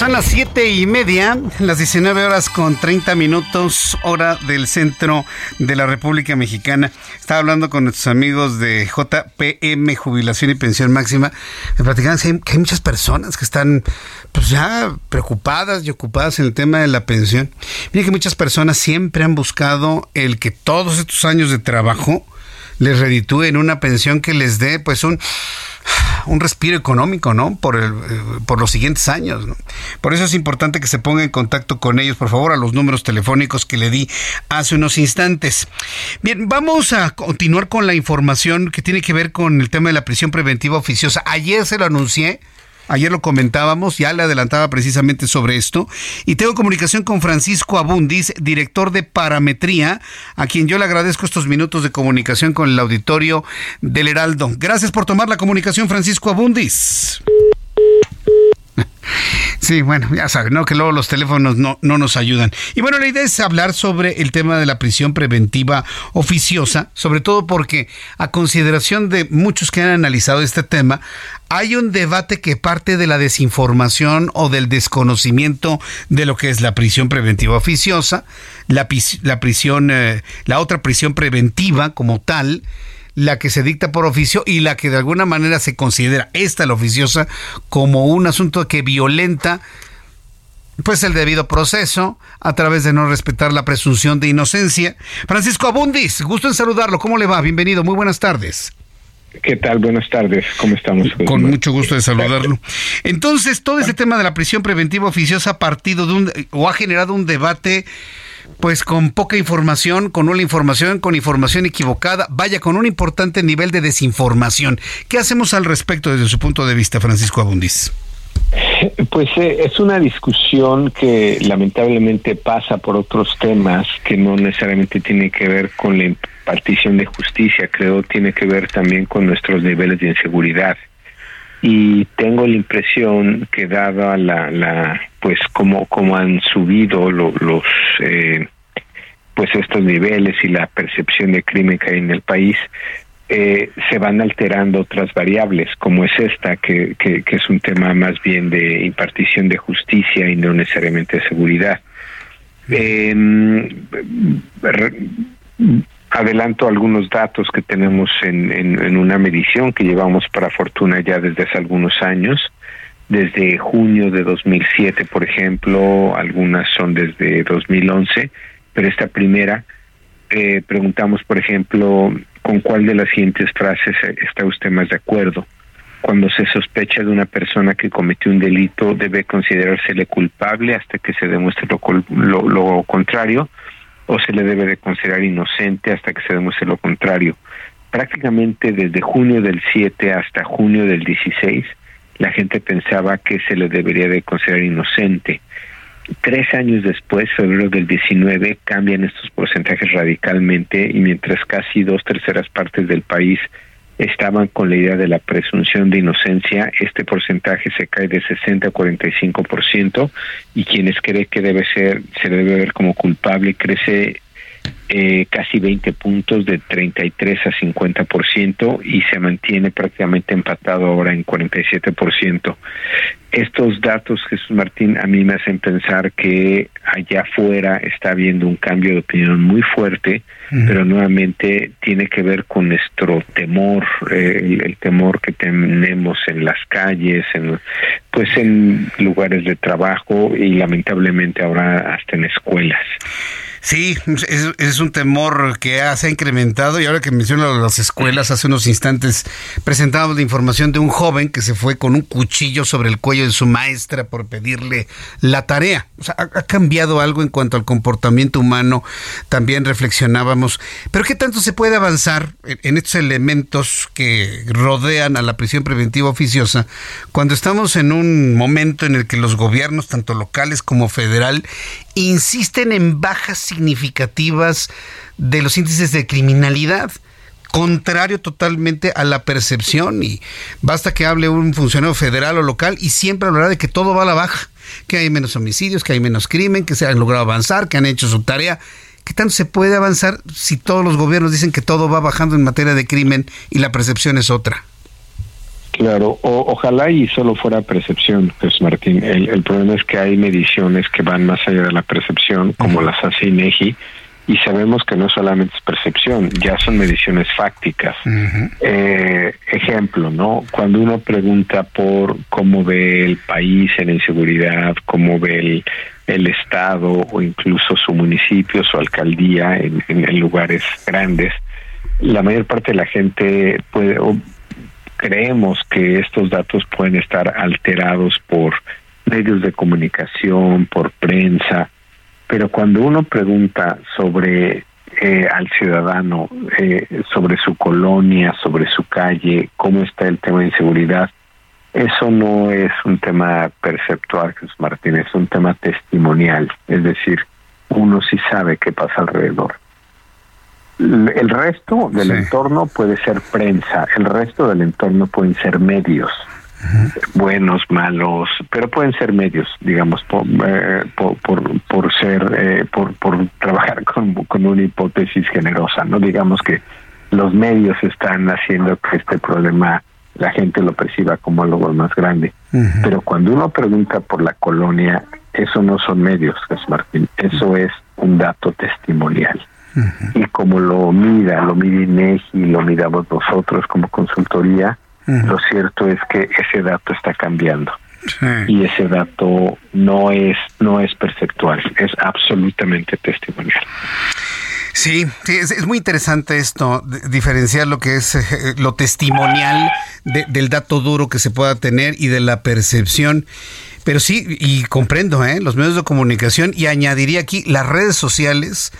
Son las siete y media, las 19 horas con 30 minutos, hora del centro de la República Mexicana. Estaba hablando con nuestros amigos de JPM, Jubilación y Pensión Máxima. Me platicaban que hay, muchas personas que están pues ya preocupadas y ocupadas en el tema de la pensión. Miren que muchas personas siempre han buscado el que todos estos años de trabajo les reditúen una pensión que les dé pues un un respiro económico, ¿no? Por, el, eh, por los siguientes años, ¿no? Por eso es importante que se ponga en contacto con ellos, por favor, a los números telefónicos que le di hace unos instantes. Bien, vamos a continuar con la información que tiene que ver con el tema de la prisión preventiva oficiosa. Ayer se lo anuncié Ayer lo comentábamos, ya le adelantaba precisamente sobre esto. Y tengo comunicación con Francisco Abundis, director de parametría, a quien yo le agradezco estos minutos de comunicación con el auditorio del Heraldo. Gracias por tomar la comunicación, Francisco Abundis. Sí, bueno, ya saben, ¿no? Que luego los teléfonos no, no nos ayudan. Y bueno, la idea es hablar sobre el tema de la prisión preventiva oficiosa, sobre todo porque a consideración de muchos que han analizado este tema, hay un debate que parte de la desinformación o del desconocimiento de lo que es la prisión preventiva oficiosa, la, la prisión, eh, la otra prisión preventiva como tal, la que se dicta por oficio y la que de alguna manera se considera esta la oficiosa como un asunto que violenta pues el debido proceso a través de no respetar la presunción de inocencia. Francisco Abundis, gusto en saludarlo. ¿Cómo le va? Bienvenido. Muy buenas tardes. ¿Qué tal? Buenas tardes. ¿Cómo estamos? Con mucho gusto de saludarlo. Entonces, todo ese tema de la prisión preventiva oficiosa ha partido de un o ha generado un debate pues con poca información, con una información, con información equivocada, vaya, con un importante nivel de desinformación. ¿Qué hacemos al respecto desde su punto de vista, Francisco Abundis? Pues eh, es una discusión que lamentablemente pasa por otros temas que no necesariamente tiene que ver con la impartición de justicia, creo tiene que ver también con nuestros niveles de inseguridad y tengo la impresión que dada la, la pues como como han subido los eh, pues estos niveles y la percepción de crimen que hay en el país eh, se van alterando otras variables como es esta que, que, que es un tema más bien de impartición de justicia y no necesariamente de seguridad. Eh, adelanto algunos datos que tenemos en, en, una medición que llevamos para Fortuna ya desde hace algunos años. Desde junio de 2007, por ejemplo, algunas son desde 2011, pero esta primera, eh, preguntamos, por ejemplo, con cuál de las siguientes frases está usted más de acuerdo. Cuando se sospecha de una persona que cometió un delito, debe considerársele culpable hasta que se demuestre lo, lo contrario o se le debe de considerar inocente hasta que se demuestre lo contrario. Prácticamente desde junio del 7 hasta junio del 16, la gente pensaba que se le debería de considerar inocente. Tres años después, febrero del 19, cambian estos porcentajes radicalmente y mientras casi dos terceras partes del país estaban con la idea de la presunción de inocencia, este porcentaje se cae de 60 a 45% y quienes creen que debe ser se debe ver como culpable crece eh, casi 20 puntos de 33 a 50% y se mantiene prácticamente empatado ahora en 47%. Estos datos, Jesús Martín, a mí me hacen pensar que allá afuera está habiendo un cambio de opinión muy fuerte, pero nuevamente tiene que ver con nuestro temor, eh, el, temor que tenemos en las calles, en, pues en lugares de trabajo y lamentablemente ahora hasta en escuelas. Sí, es, un temor que se ha incrementado y ahora que menciono las escuelas, hace unos instantes presentábamos la información de un joven que se fue con un cuchillo sobre el cuello de su maestra por pedirle la tarea. O sea, ha, cambiado algo en cuanto al comportamiento humano, también reflexionábamos. Pero ¿qué tanto se puede avanzar en estos elementos que rodean a la prisión preventiva oficiosa cuando estamos en un momento en el que los gobiernos, tanto locales como federal, insisten en bajas significativas de los índices de criminalidad contrario totalmente a la percepción y basta que hable un funcionario federal o local y siempre hablará de que todo va a la baja, que hay menos homicidios, que hay menos crimen, que se han logrado avanzar, que han hecho su tarea. ¿Qué tanto se puede avanzar si todos los gobiernos dicen que todo va bajando en materia de crimen y la percepción es otra? Claro, ojalá y solo fuera percepción, pues Martín. El, problema es que hay mediciones que van más allá de la percepción, como las hace INEGI, y sabemos que no solamente es percepción, ya son mediciones fácticas. Eh, ejemplo, ¿no? Cuando uno pregunta por cómo ve el país en inseguridad, cómo ve el, el Estado o incluso su municipio, su alcaldía en, en lugares grandes, la mayor parte de la gente puede, creemos que estos datos pueden estar alterados por medios de comunicación, por prensa, pero cuando uno pregunta sobre eh, al ciudadano, eh, sobre su colonia, sobre su calle, cómo está el tema de inseguridad, eso no es un tema perceptual, Jesús Martín, es un tema testimonial, es decir, uno sí sabe qué pasa alrededor. El resto del entorno puede ser prensa, el resto del entorno pueden ser medios, buenos, malos, pero pueden ser medios, digamos, por, eh, por, ser, eh, por, por trabajar con, con una hipótesis generosa, ¿no? Digamos que los medios están haciendo que este problema la gente lo perciba como algo más grande. Pero cuando uno pregunta por la colonia, eso no son medios, Martín, eso es un dato testimonial y como lo mira, lo mide INEGI, lo miramos nosotros como consultoría, lo cierto es que ese dato está cambiando. Y ese dato no es no es perceptual, es absolutamente testimonial. Sí, es, muy interesante esto, diferenciar lo que es eh, lo testimonial del dato duro que se pueda tener y de la percepción. Pero sí, y comprendo, ¿eh? los medios de comunicación, y añadiría aquí las redes sociales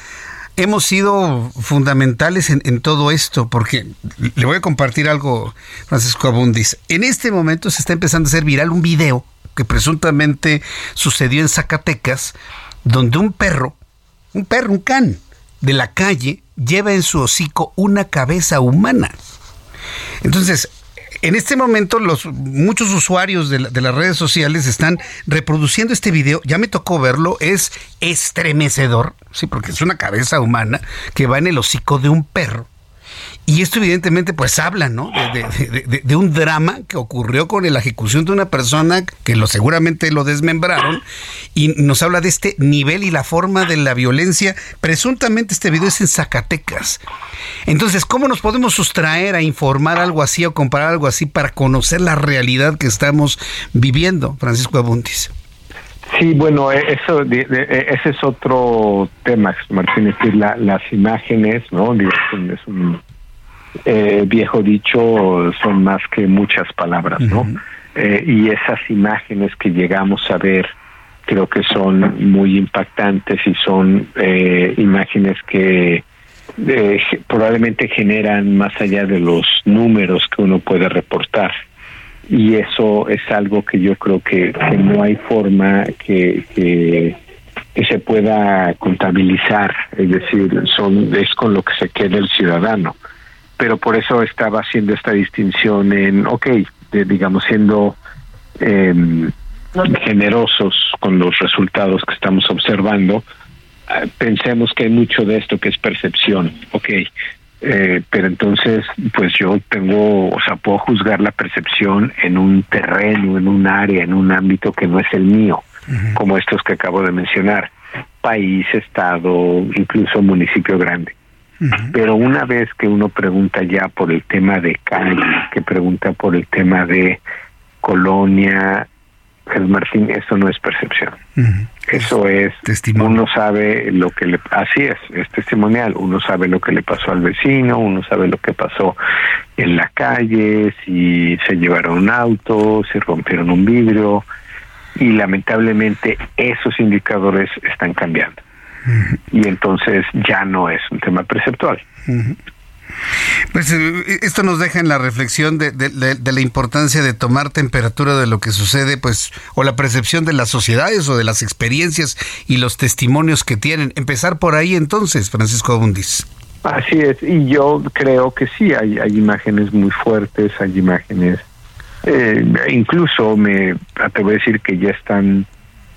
hemos sido fundamentales en, todo esto, porque le voy a compartir algo, Francisco Abundis. En este momento se está empezando a hacer viral un video que presuntamente sucedió en Zacatecas, donde un perro, un perro, un can de la calle, lleva en su hocico una cabeza humana. Entonces, en este momento los muchos usuarios de, las redes sociales están reproduciendo este video. Ya me tocó verlo, es estremecedor, sí, porque es una cabeza humana que va en el hocico de un perro y esto evidentemente pues habla, ¿no? De, un drama que ocurrió con la ejecución de una persona que lo seguramente lo desmembraron y nos habla de este nivel y la forma de la violencia. Presuntamente este video es en Zacatecas. Entonces, ¿cómo nos podemos sustraer a informar algo así o comparar algo así para conocer la realidad que estamos viviendo, Francisco Abuntis? Sí, bueno, e, eso, ese es otro tema, Martínez, que las imágenes, ¿no? Es un eh, viejo dicho, son más que muchas palabras, ¿no? Eh, y esas imágenes que llegamos a ver creo que son muy impactantes y son eh, imágenes que probablemente generan más allá de los números que uno puede reportar. Y eso es algo que yo creo que, no hay forma que, que, que, se pueda contabilizar, es decir, son es con lo que se queda el ciudadano pero por eso estaba haciendo esta distinción en, ok, digamos, siendo em, generosos con los resultados que estamos observando, ah, pensemos que hay mucho de esto que es percepción, ok, eh, pero entonces, pues yo tengo, o sea, puedo juzgar la percepción en un terreno, en un área, en un ámbito que no es el mío, como estos que acabo de mencionar, país, estado, incluso municipio grande. Pero una vez que uno pregunta ya por el tema de calle, que pregunta por el tema de colonia, el Martín, eso no es percepción. Eso es, uno sabe lo que le, así es, es testimonial, uno sabe lo que le pasó al vecino, uno sabe lo que pasó en la calle, si se llevaron un auto, si rompieron un vidrio, y lamentablemente esos indicadores están cambiando y entonces ya no es un tema perceptual. Pues eh, esto nos deja en la reflexión de, la importancia de tomar temperatura de lo que sucede, pues, o la percepción de las sociedades o de las experiencias y los testimonios que tienen. Empezar por ahí entonces, Francisco Abundis. Así es, y yo creo que sí, hay, hay imágenes muy fuertes, hay imágenes, eh, incluso me atrevo a decir que ya están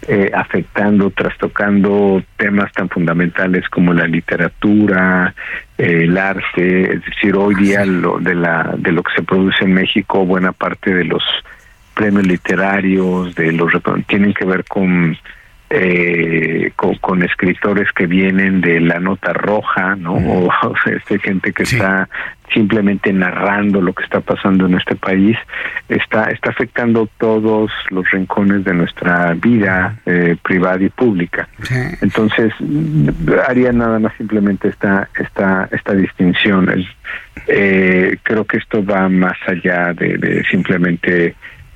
eh, afectando, trastocando temas tan fundamentales como la literatura, eh, el arte, es decir, hoy día lo de la de lo que se produce en México, buena parte de los premios literarios, de los tienen que ver con eh, con, escritores que vienen de la nota roja, ¿no? O, este, gente que está simplemente narrando lo que está pasando en este país, está, está afectando todos los rincones de nuestra vida eh, privada y pública. Entonces, haría nada más simplemente esta, esta, esta distinción. Eh, creo que esto va más allá de, de simplemente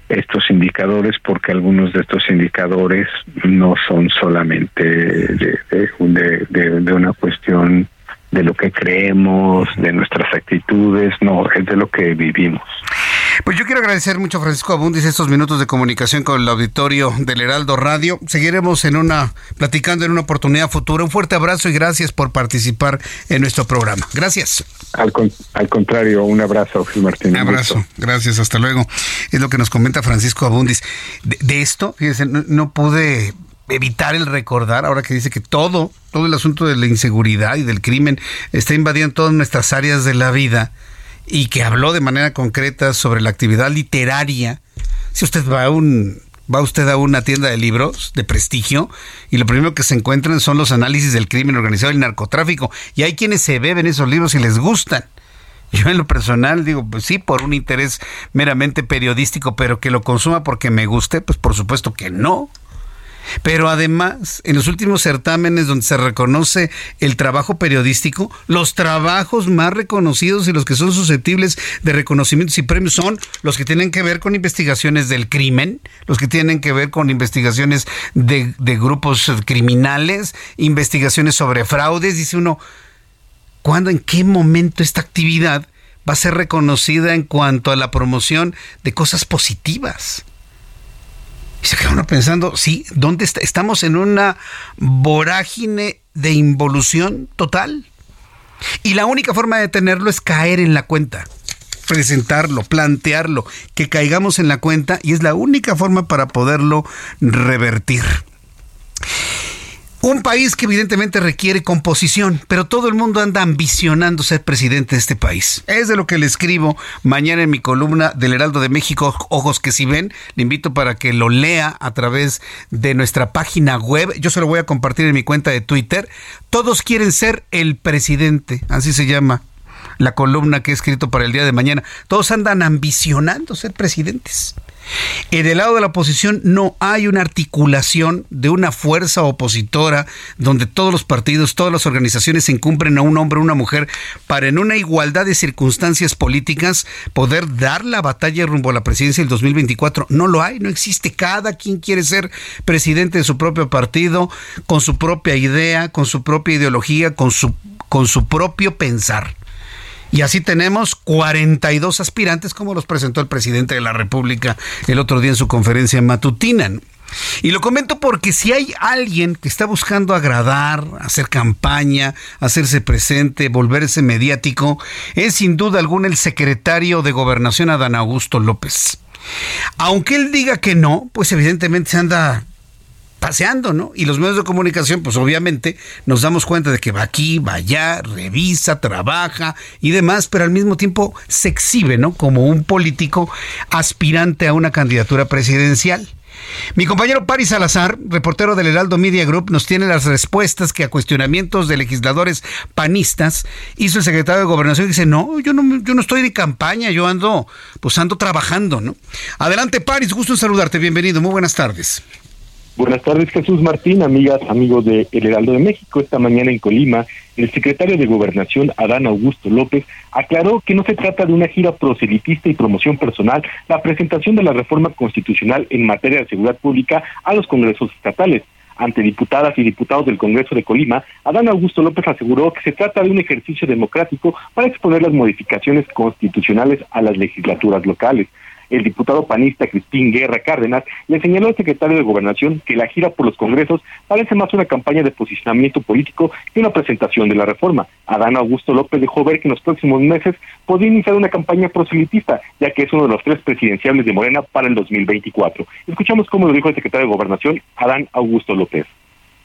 estos indicadores porque algunos de estos indicadores no son solamente de, de, una cuestión de lo que creemos, de nuestras actitudes, no, es de lo que vivimos. Pues yo quiero agradecer mucho a Francisco Abundis estos minutos de comunicación con el auditorio del Heraldo Radio. Seguiremos en una platicando en una oportunidad futura. Un fuerte abrazo y gracias por participar en nuestro programa. Gracias. Al, contrario, un abrazo, Gil Martín. Un abrazo, gracias, hasta luego. Es lo que nos comenta Francisco Abundis. De, esto, fíjense, no pude evitar el recordar, ahora que dice que todo, todo el asunto de la inseguridad y del crimen está invadiendo todas nuestras áreas de la vida y que habló de manera concreta sobre la actividad literaria. Si usted va a un va usted a una tienda de libros de prestigio y lo primero que se encuentran son los análisis del crimen organizado y el narcotráfico y hay quienes se beben esos libros y les gustan. Yo en lo personal digo, pues sí, por un interés meramente periodístico, pero que lo consuma porque me guste, pues por supuesto que no. Pero además, en los últimos certámenes donde se reconoce el trabajo periodístico, los trabajos más reconocidos y los que son susceptibles de reconocimientos y premios son los que tienen que ver con investigaciones del crimen, los que tienen que ver con investigaciones de, grupos criminales, investigaciones sobre fraudes. Dice uno, ¿cuándo, en qué momento esta actividad va a ser reconocida en cuanto a la promoción de cosas positivas? Y se queda uno pensando, sí, ¿dónde está? Estamos en una vorágine de involución total. Y la única forma de tenerlo es caer en la cuenta, presentarlo, plantearlo, que caigamos en la cuenta y es la única forma para poderlo revertir. Un país que evidentemente requiere composición, pero todo el mundo anda ambicionando ser presidente de este país. Es de lo que le escribo mañana en mi columna del Heraldo de México, Ojos que si ven. Le invito para que lo lea a través de nuestra página web. Yo se lo voy a compartir en mi cuenta de Twitter. Todos quieren ser el presidente, así se llama la columna que he escrito para el día de mañana. Todos andan ambicionando ser presidentes. En el lado de la oposición no hay una articulación de una fuerza opositora donde todos los partidos, todas las organizaciones se incumplen a un hombre una mujer para en una igualdad de circunstancias políticas poder dar la batalla rumbo a la presidencia del 2024. No lo hay, no existe. Cada quien quiere ser presidente de su propio partido, con su propia idea, con su propia ideología, con su, con su propio pensar. Y así tenemos 42 aspirantes, como los presentó el presidente de la República el otro día en su conferencia matutina. Y lo comento porque si hay alguien que está buscando agradar, hacer campaña, hacerse presente, volverse mediático, es sin duda alguna el secretario de Gobernación Adán Augusto López. Aunque él diga que no, pues evidentemente se anda paseando, ¿no? Y los medios de comunicación, pues obviamente nos damos cuenta de que va aquí, va allá, revisa, trabaja y demás, pero al mismo tiempo se exhibe, ¿no? Como un político aspirante a una candidatura presidencial. Mi compañero Paris Salazar, reportero del Heraldo Media Group, nos tiene las respuestas que a cuestionamientos de legisladores panistas hizo el secretario de Gobernación y dice, no, yo no, yo no estoy de campaña, yo ando, pues ando trabajando, ¿no? Adelante, Paris, gusto en saludarte, bienvenido, muy buenas tardes. Buenas tardes, Jesús Martín, amigas, amigos de El Heraldo de México. Esta mañana en Colima, el secretario de Gobernación, Adán Augusto López, aclaró que no se trata de una gira proselitista y promoción personal la presentación de la reforma constitucional en materia de seguridad pública a los congresos estatales. Ante diputadas y diputados del Congreso de Colima, Adán Augusto López aseguró que se trata de un ejercicio democrático para exponer las modificaciones constitucionales a las legislaturas locales. El diputado panista Crispín Guerra Cárdenas le señaló al secretario de Gobernación que la gira por los congresos parece más una campaña de posicionamiento político que una presentación de la reforma. Adán Augusto López dejó ver que en los próximos meses podría iniciar una campaña proselitista, ya que es uno de los tres presidenciables de Morena para el 2024. Escuchamos cómo lo dijo el secretario de Gobernación, Adán Augusto López.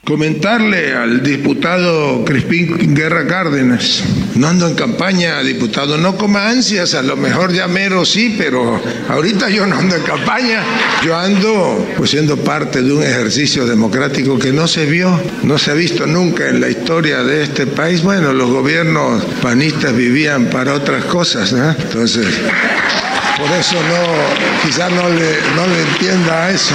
Comentarle al diputado Crispín Guerra Cárdenas, no ando en campaña, diputado, no coma ansias, a lo mejor ya mero sí, pero ahorita yo no ando en campaña, yo ando pues siendo parte de un ejercicio democrático que no se vio, no se ha visto nunca en la historia de este país. Bueno, los gobiernos panistas vivían para otras cosas, ¿no? Entonces, por eso no, quizás no le, no le entienda a eso.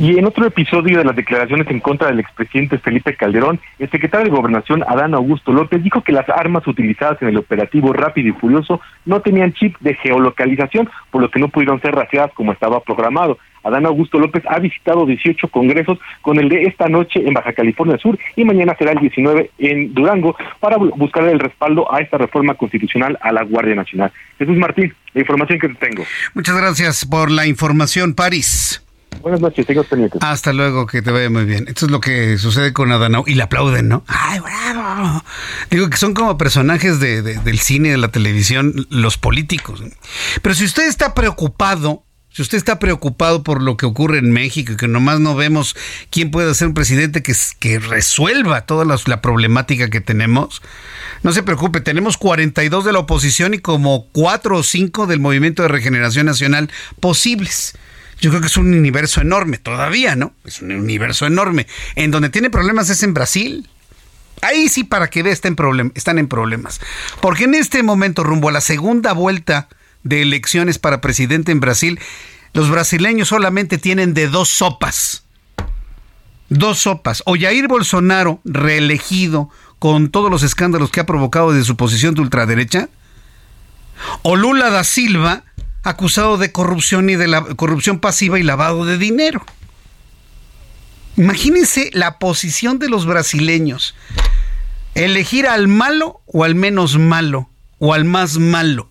Y en otro episodio de las declaraciones en contra del expresidente Felipe Calderón, el secretario de Gobernación Adán Augusto López dijo que las armas utilizadas en el operativo Rápido y Furioso no tenían chip de geolocalización, por lo que no pudieron ser rastreadas como estaba programado. Adán Augusto López ha visitado 18 congresos, con el de esta noche en Baja California Sur y mañana será el 19 en Durango, para buscar el respaldo a esta reforma constitucional a la Guardia Nacional. Jesús Martín, la información que te tengo. Muchas gracias por la información, París. Buenas noches, tengo pendientes. Hasta luego, que te vaya muy bien. Esto es lo que sucede con Adán y le aplauden, ¿no? ¡Ay, bravo! Digo que son como personajes de, del cine, de la televisión, los políticos. Pero si usted está preocupado, si usted está preocupado por lo que ocurre en México y que nomás no vemos quién puede ser un presidente que, que resuelva toda la, la problemática que tenemos, no se preocupe, tenemos 42 de la oposición y como 4 o 5 del Movimiento de Regeneración Nacional posibles. Yo creo que es un universo enorme, todavía, ¿no? Es un universo enorme. En donde tiene problemas es en Brasil. Ahí sí, para que vea, están en, están en problemas. Porque en este momento, rumbo a la segunda vuelta de elecciones para presidente en Brasil, los brasileños solamente tienen de dos sopas. Dos sopas. O Jair Bolsonaro, reelegido con todos los escándalos que ha provocado desde su posición de ultraderecha, o Lula da Silva, acusado de corrupción y de la corrupción pasiva y lavado de dinero. Imagínense la posición de los brasileños. Elegir al malo o al menos malo o al más malo.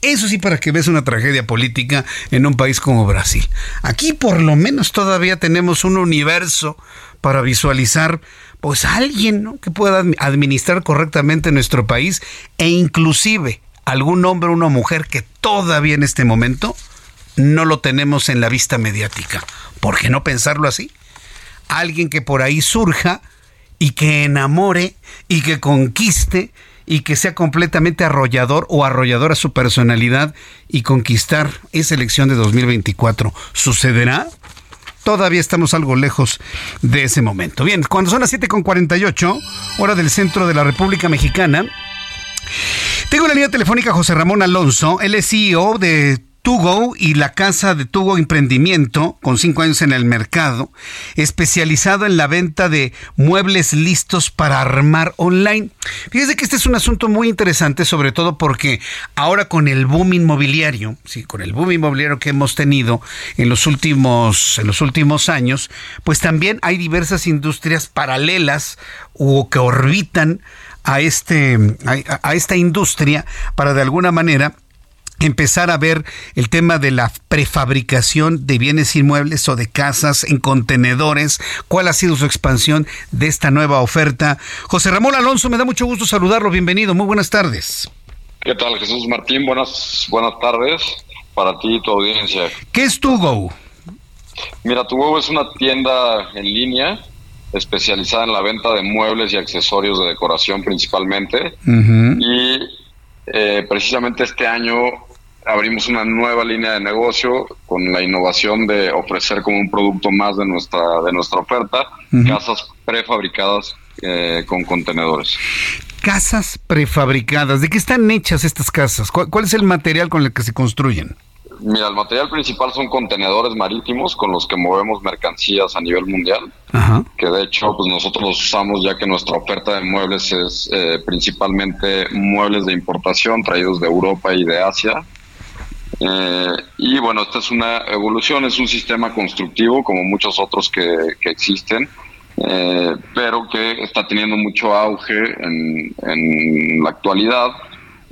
Eso sí para que veas una tragedia política en un país como Brasil. Aquí por lo menos todavía tenemos un universo para visualizar pues alguien que pueda administrar correctamente nuestro país e inclusive algún hombre o una mujer que todavía en este momento no lo tenemos en la vista mediática. ¿Por qué no pensarlo así? Alguien que por ahí surja y que enamore y que conquiste y que sea completamente arrollador o arrollador a su personalidad y conquistar esa elección de 2024. ¿Sucederá? Todavía estamos algo lejos de ese momento. Bien, cuando son las 7.48, hora del centro de la República Mexicana, tengo la línea telefónica José Ramón Alonso, él es CEO de Tugo y la casa de Tugo Emprendimiento, con cinco años en el mercado, especializado en la venta de muebles listos para armar online. Fíjese que este es un asunto muy interesante, sobre todo porque ahora con el boom inmobiliario, sí, con el boom inmobiliario que hemos tenido en los últimos, en los últimos años, pues también hay diversas industrias paralelas o que orbitan a, este, a, esta industria para de alguna manera empezar a ver el tema de la prefabricación de bienes inmuebles o de casas en contenedores, cuál ha sido su expansión de esta nueva oferta. José Ramón Alonso, me da mucho gusto saludarlo, bienvenido, muy buenas tardes. ¿Qué tal Jesús Martín? Buenas, buenas tardes para ti y tu audiencia. ¿Qué es Tugo? Mira, Tugo es una tienda en línea especializada en la venta de muebles y accesorios de decoración principalmente. Y eh, precisamente este año abrimos una nueva línea de negocio con la innovación de ofrecer como un producto más de nuestra, de nuestra oferta, casas prefabricadas eh, con contenedores. Casas prefabricadas, ¿de qué están hechas estas casas? ¿Cuál es el material con el que se construyen? Mira, el material principal son contenedores marítimos con los que movemos mercancías a nivel mundial, que de hecho pues nosotros los usamos ya que nuestra oferta de muebles es eh, principalmente muebles de importación traídos de Europa y de Asia. Eh, y bueno, esta es una evolución, es un sistema constructivo como muchos otros que, existen, eh, pero que está teniendo mucho auge en, en la actualidad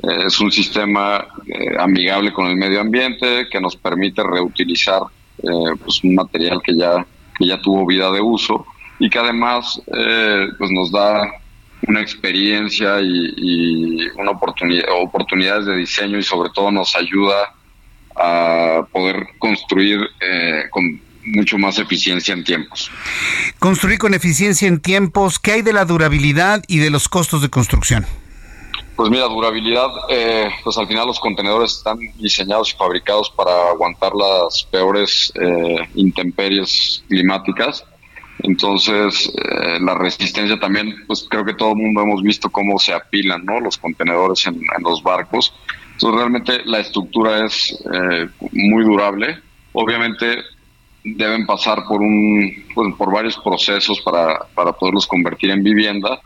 es un sistema eh, amigable con el medio ambiente que nos permite reutilizar pues un material que ya, que ya tuvo vida de uso y que además pues nos da una experiencia y, una oportunidad, oportunidades de diseño y sobre todo nos ayuda a poder construir con mucho más eficiencia en tiempos. Construir con eficiencia en tiempos, ¿qué hay de la durabilidad y de los costos de construcción? Pues mira, durabilidad, eh, pues al final los contenedores están diseñados y fabricados para aguantar las peores eh, intemperies climáticas. Entonces, eh, la resistencia también, pues creo que todo el mundo hemos visto cómo se apilan ¿no? los contenedores en, en los barcos. Entonces, realmente la estructura es muy durable. Obviamente, deben pasar por un pues, por varios procesos para, para poderlos convertir en vivienda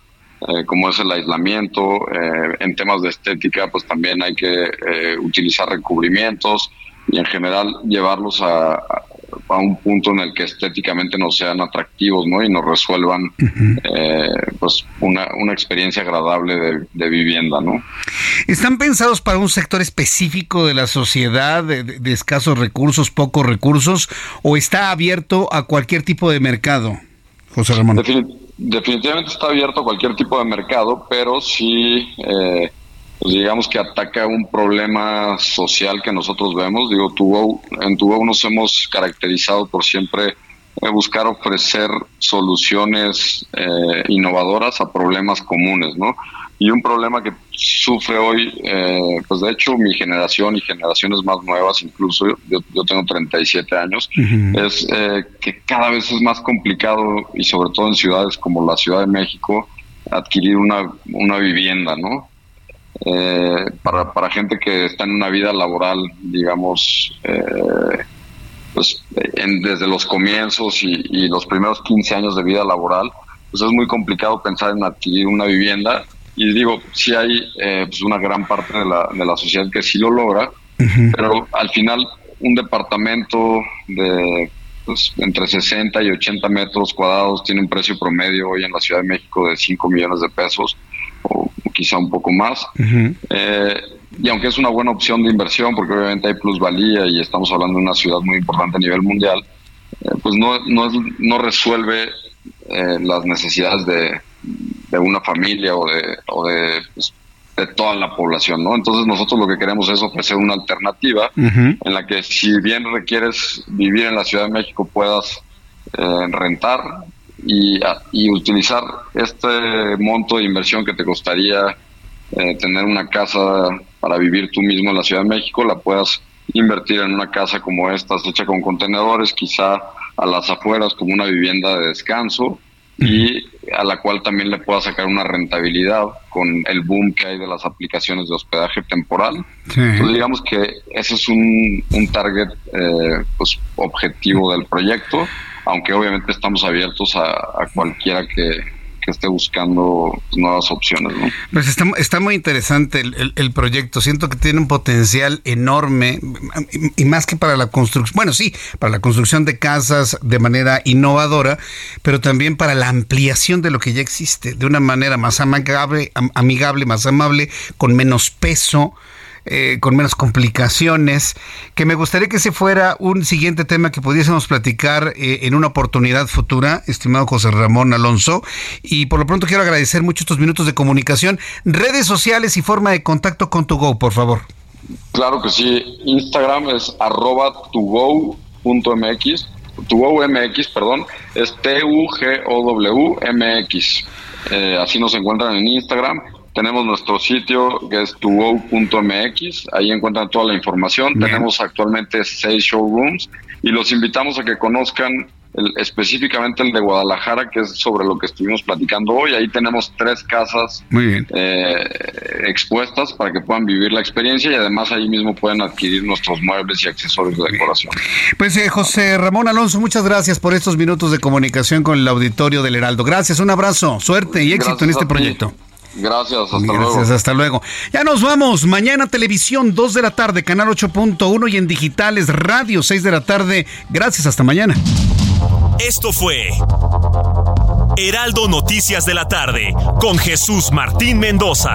eh, como es el aislamiento eh, en temas de estética pues también hay que eh, utilizar recubrimientos y en general llevarlos a, a, un punto en el que estéticamente no sean atractivos ¿no? y nos resuelvan pues una, una experiencia agradable de, de, vivienda ¿no? ¿Están pensados para un sector específico de la sociedad de, de escasos recursos, pocos recursos o está abierto a cualquier tipo de mercado, José Ramón? Definitivamente está abierto a cualquier tipo de mercado, pero sí, eh, pues digamos que ataca un problema social que nosotros vemos. Digo, Tuvo, en Tuvo nos hemos caracterizado por siempre buscar ofrecer soluciones eh, innovadoras a problemas comunes, ¿no? Y un problema que sufre hoy, eh, pues de hecho mi generación y generaciones más nuevas, incluso yo, yo tengo 37 años, es eh, que cada vez es más complicado y sobre todo en ciudades como la Ciudad de México adquirir una, una vivienda, ¿no? Eh, para, para gente que está en una vida laboral, digamos, pues desde los comienzos y, y los primeros 15 años de vida laboral, pues es muy complicado pensar en adquirir una vivienda. Y digo, sí hay eh, pues una gran parte de la, de la sociedad que sí lo logra, pero al final un departamento de pues, entre 60 y 80 metros cuadrados tiene un precio promedio hoy en la Ciudad de México de 5 millones de pesos o, quizá un poco más. eh, y aunque es una buena opción de inversión, porque obviamente hay plusvalía y estamos hablando de una ciudad muy importante a nivel mundial, eh, pues no, no, no resuelve eh, las necesidades de, de una familia o de, o de, pues, de toda la población, ¿no? Entonces nosotros lo que queremos es ofrecer una alternativa en la que si bien requieres vivir en la Ciudad de México puedas eh, rentar y, y, utilizar este monto de inversión que te costaría eh, tener una casa para vivir tú mismo en la Ciudad de México, la puedas invertir en una casa como esta, hecha con contenedores, quizá a las afueras como una vivienda de descanso y a la cual también le pueda sacar una rentabilidad con el boom que hay de las aplicaciones de hospedaje temporal. Entonces digamos que ese es un, un target eh, pues, objetivo del proyecto, aunque obviamente estamos abiertos a, a cualquiera que, esté buscando nuevas opciones. Pues está, muy interesante el, el, proyecto. Siento que tiene un potencial enorme y, más que para la construcción, bueno, sí, para la construcción de casas de manera innovadora, pero también para la ampliación de lo que ya existe de una manera más amigable, amigable más amable, con menos peso eh, con menos complicaciones, que me gustaría que ese fuera un siguiente tema que pudiésemos platicar eh, en una oportunidad futura, estimado José Ramón Alonso. Y por lo pronto quiero agradecer mucho estos minutos de comunicación. Redes sociales y forma de contacto con Tugo, por favor. Claro que sí. Instagram es arroba tugo.mx. MX, perdón, es T-U-G-O-W-M-X. Eh, así nos encuentran en Instagram tenemos nuestro sitio que es tuo.mx, ahí encuentran toda la información. Tenemos actualmente seis showrooms y los invitamos a que conozcan el, específicamente el de Guadalajara, que es sobre lo que estuvimos platicando hoy. Ahí tenemos tres casas eh, expuestas para que puedan vivir la experiencia y además ahí mismo pueden adquirir nuestros muebles y accesorios de decoración. Pues eh, José Ramón Alonso, muchas gracias por estos minutos de comunicación con el auditorio del Heraldo. Gracias, un abrazo, suerte y éxito en este proyecto. Gracias, hasta Gracias, luego. hasta luego. Ya nos vamos. Mañana televisión 2 de la tarde, canal 8.1 y en digitales radio 6 de la tarde. Gracias, hasta mañana. Esto fue Heraldo Noticias de la tarde con Jesús Martín Mendoza.